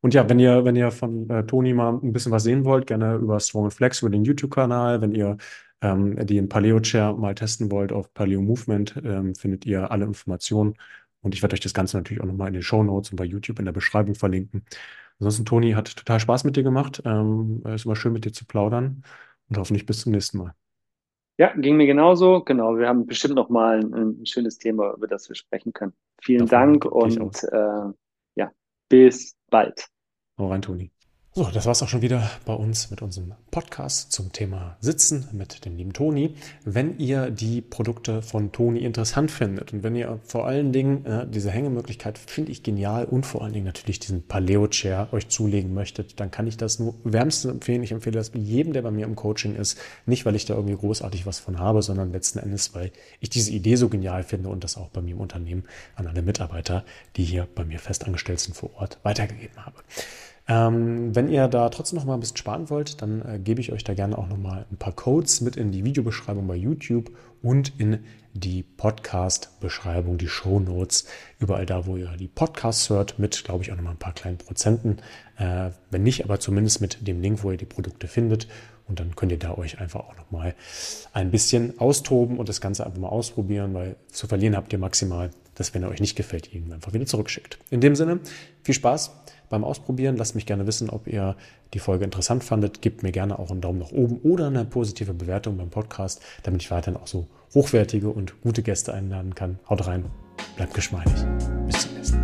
Und ja, wenn ihr, wenn ihr von äh, Toni mal ein bisschen was sehen wollt, gerne über Strong Flex, über den YouTube-Kanal. Wenn ihr ähm, die in Paleo Chair mal testen wollt auf Paleo Movement, ähm, findet ihr alle Informationen. Und ich werde euch das Ganze natürlich auch nochmal in den Show Notes und bei YouTube in der Beschreibung verlinken. Ansonsten, Toni, hat total Spaß mit dir gemacht. Ähm, es war schön mit dir zu plaudern und hoffentlich bis zum nächsten Mal.
Ja, ging mir genauso. Genau, wir haben bestimmt noch mal ein, ein schönes Thema, über das wir sprechen können. Vielen Davon Dank und äh, ja, bis bald.
Hau rein, Toni. So, das war es auch schon wieder bei uns mit unserem Podcast zum Thema Sitzen mit dem lieben Toni. Wenn ihr die Produkte von Toni interessant findet und wenn ihr vor allen Dingen äh, diese Hängemöglichkeit finde ich genial und vor allen Dingen natürlich diesen Paleo Chair euch zulegen möchtet, dann kann ich das nur wärmstens empfehlen. Ich empfehle das jedem, der bei mir im Coaching ist. Nicht, weil ich da irgendwie großartig was von habe, sondern letzten Endes, weil ich diese Idee so genial finde und das auch bei mir im Unternehmen an alle Mitarbeiter, die hier bei mir festangestellt sind vor Ort, weitergegeben habe. Ähm, wenn ihr da trotzdem noch mal ein bisschen sparen wollt, dann äh, gebe ich euch da gerne auch noch mal ein paar Codes mit in die Videobeschreibung bei YouTube und in die Podcast-Beschreibung, die Show Notes, überall da, wo ihr die Podcasts hört, mit, glaube ich, auch noch mal ein paar kleinen Prozenten. Äh, wenn nicht, aber zumindest mit dem Link, wo ihr die Produkte findet. Und dann könnt ihr da euch einfach auch noch mal ein bisschen austoben und das Ganze einfach mal ausprobieren, weil zu verlieren habt ihr maximal, dass wenn er euch nicht gefällt, ihr ihn einfach wieder zurückschickt. In dem Sinne, viel Spaß beim Ausprobieren. Lasst mich gerne wissen, ob ihr die Folge interessant fandet. Gebt mir gerne auch einen Daumen nach oben oder eine positive Bewertung beim Podcast, damit ich weiterhin auch so hochwertige und gute Gäste einladen kann. Haut rein, bleibt geschmeidig. Bis zum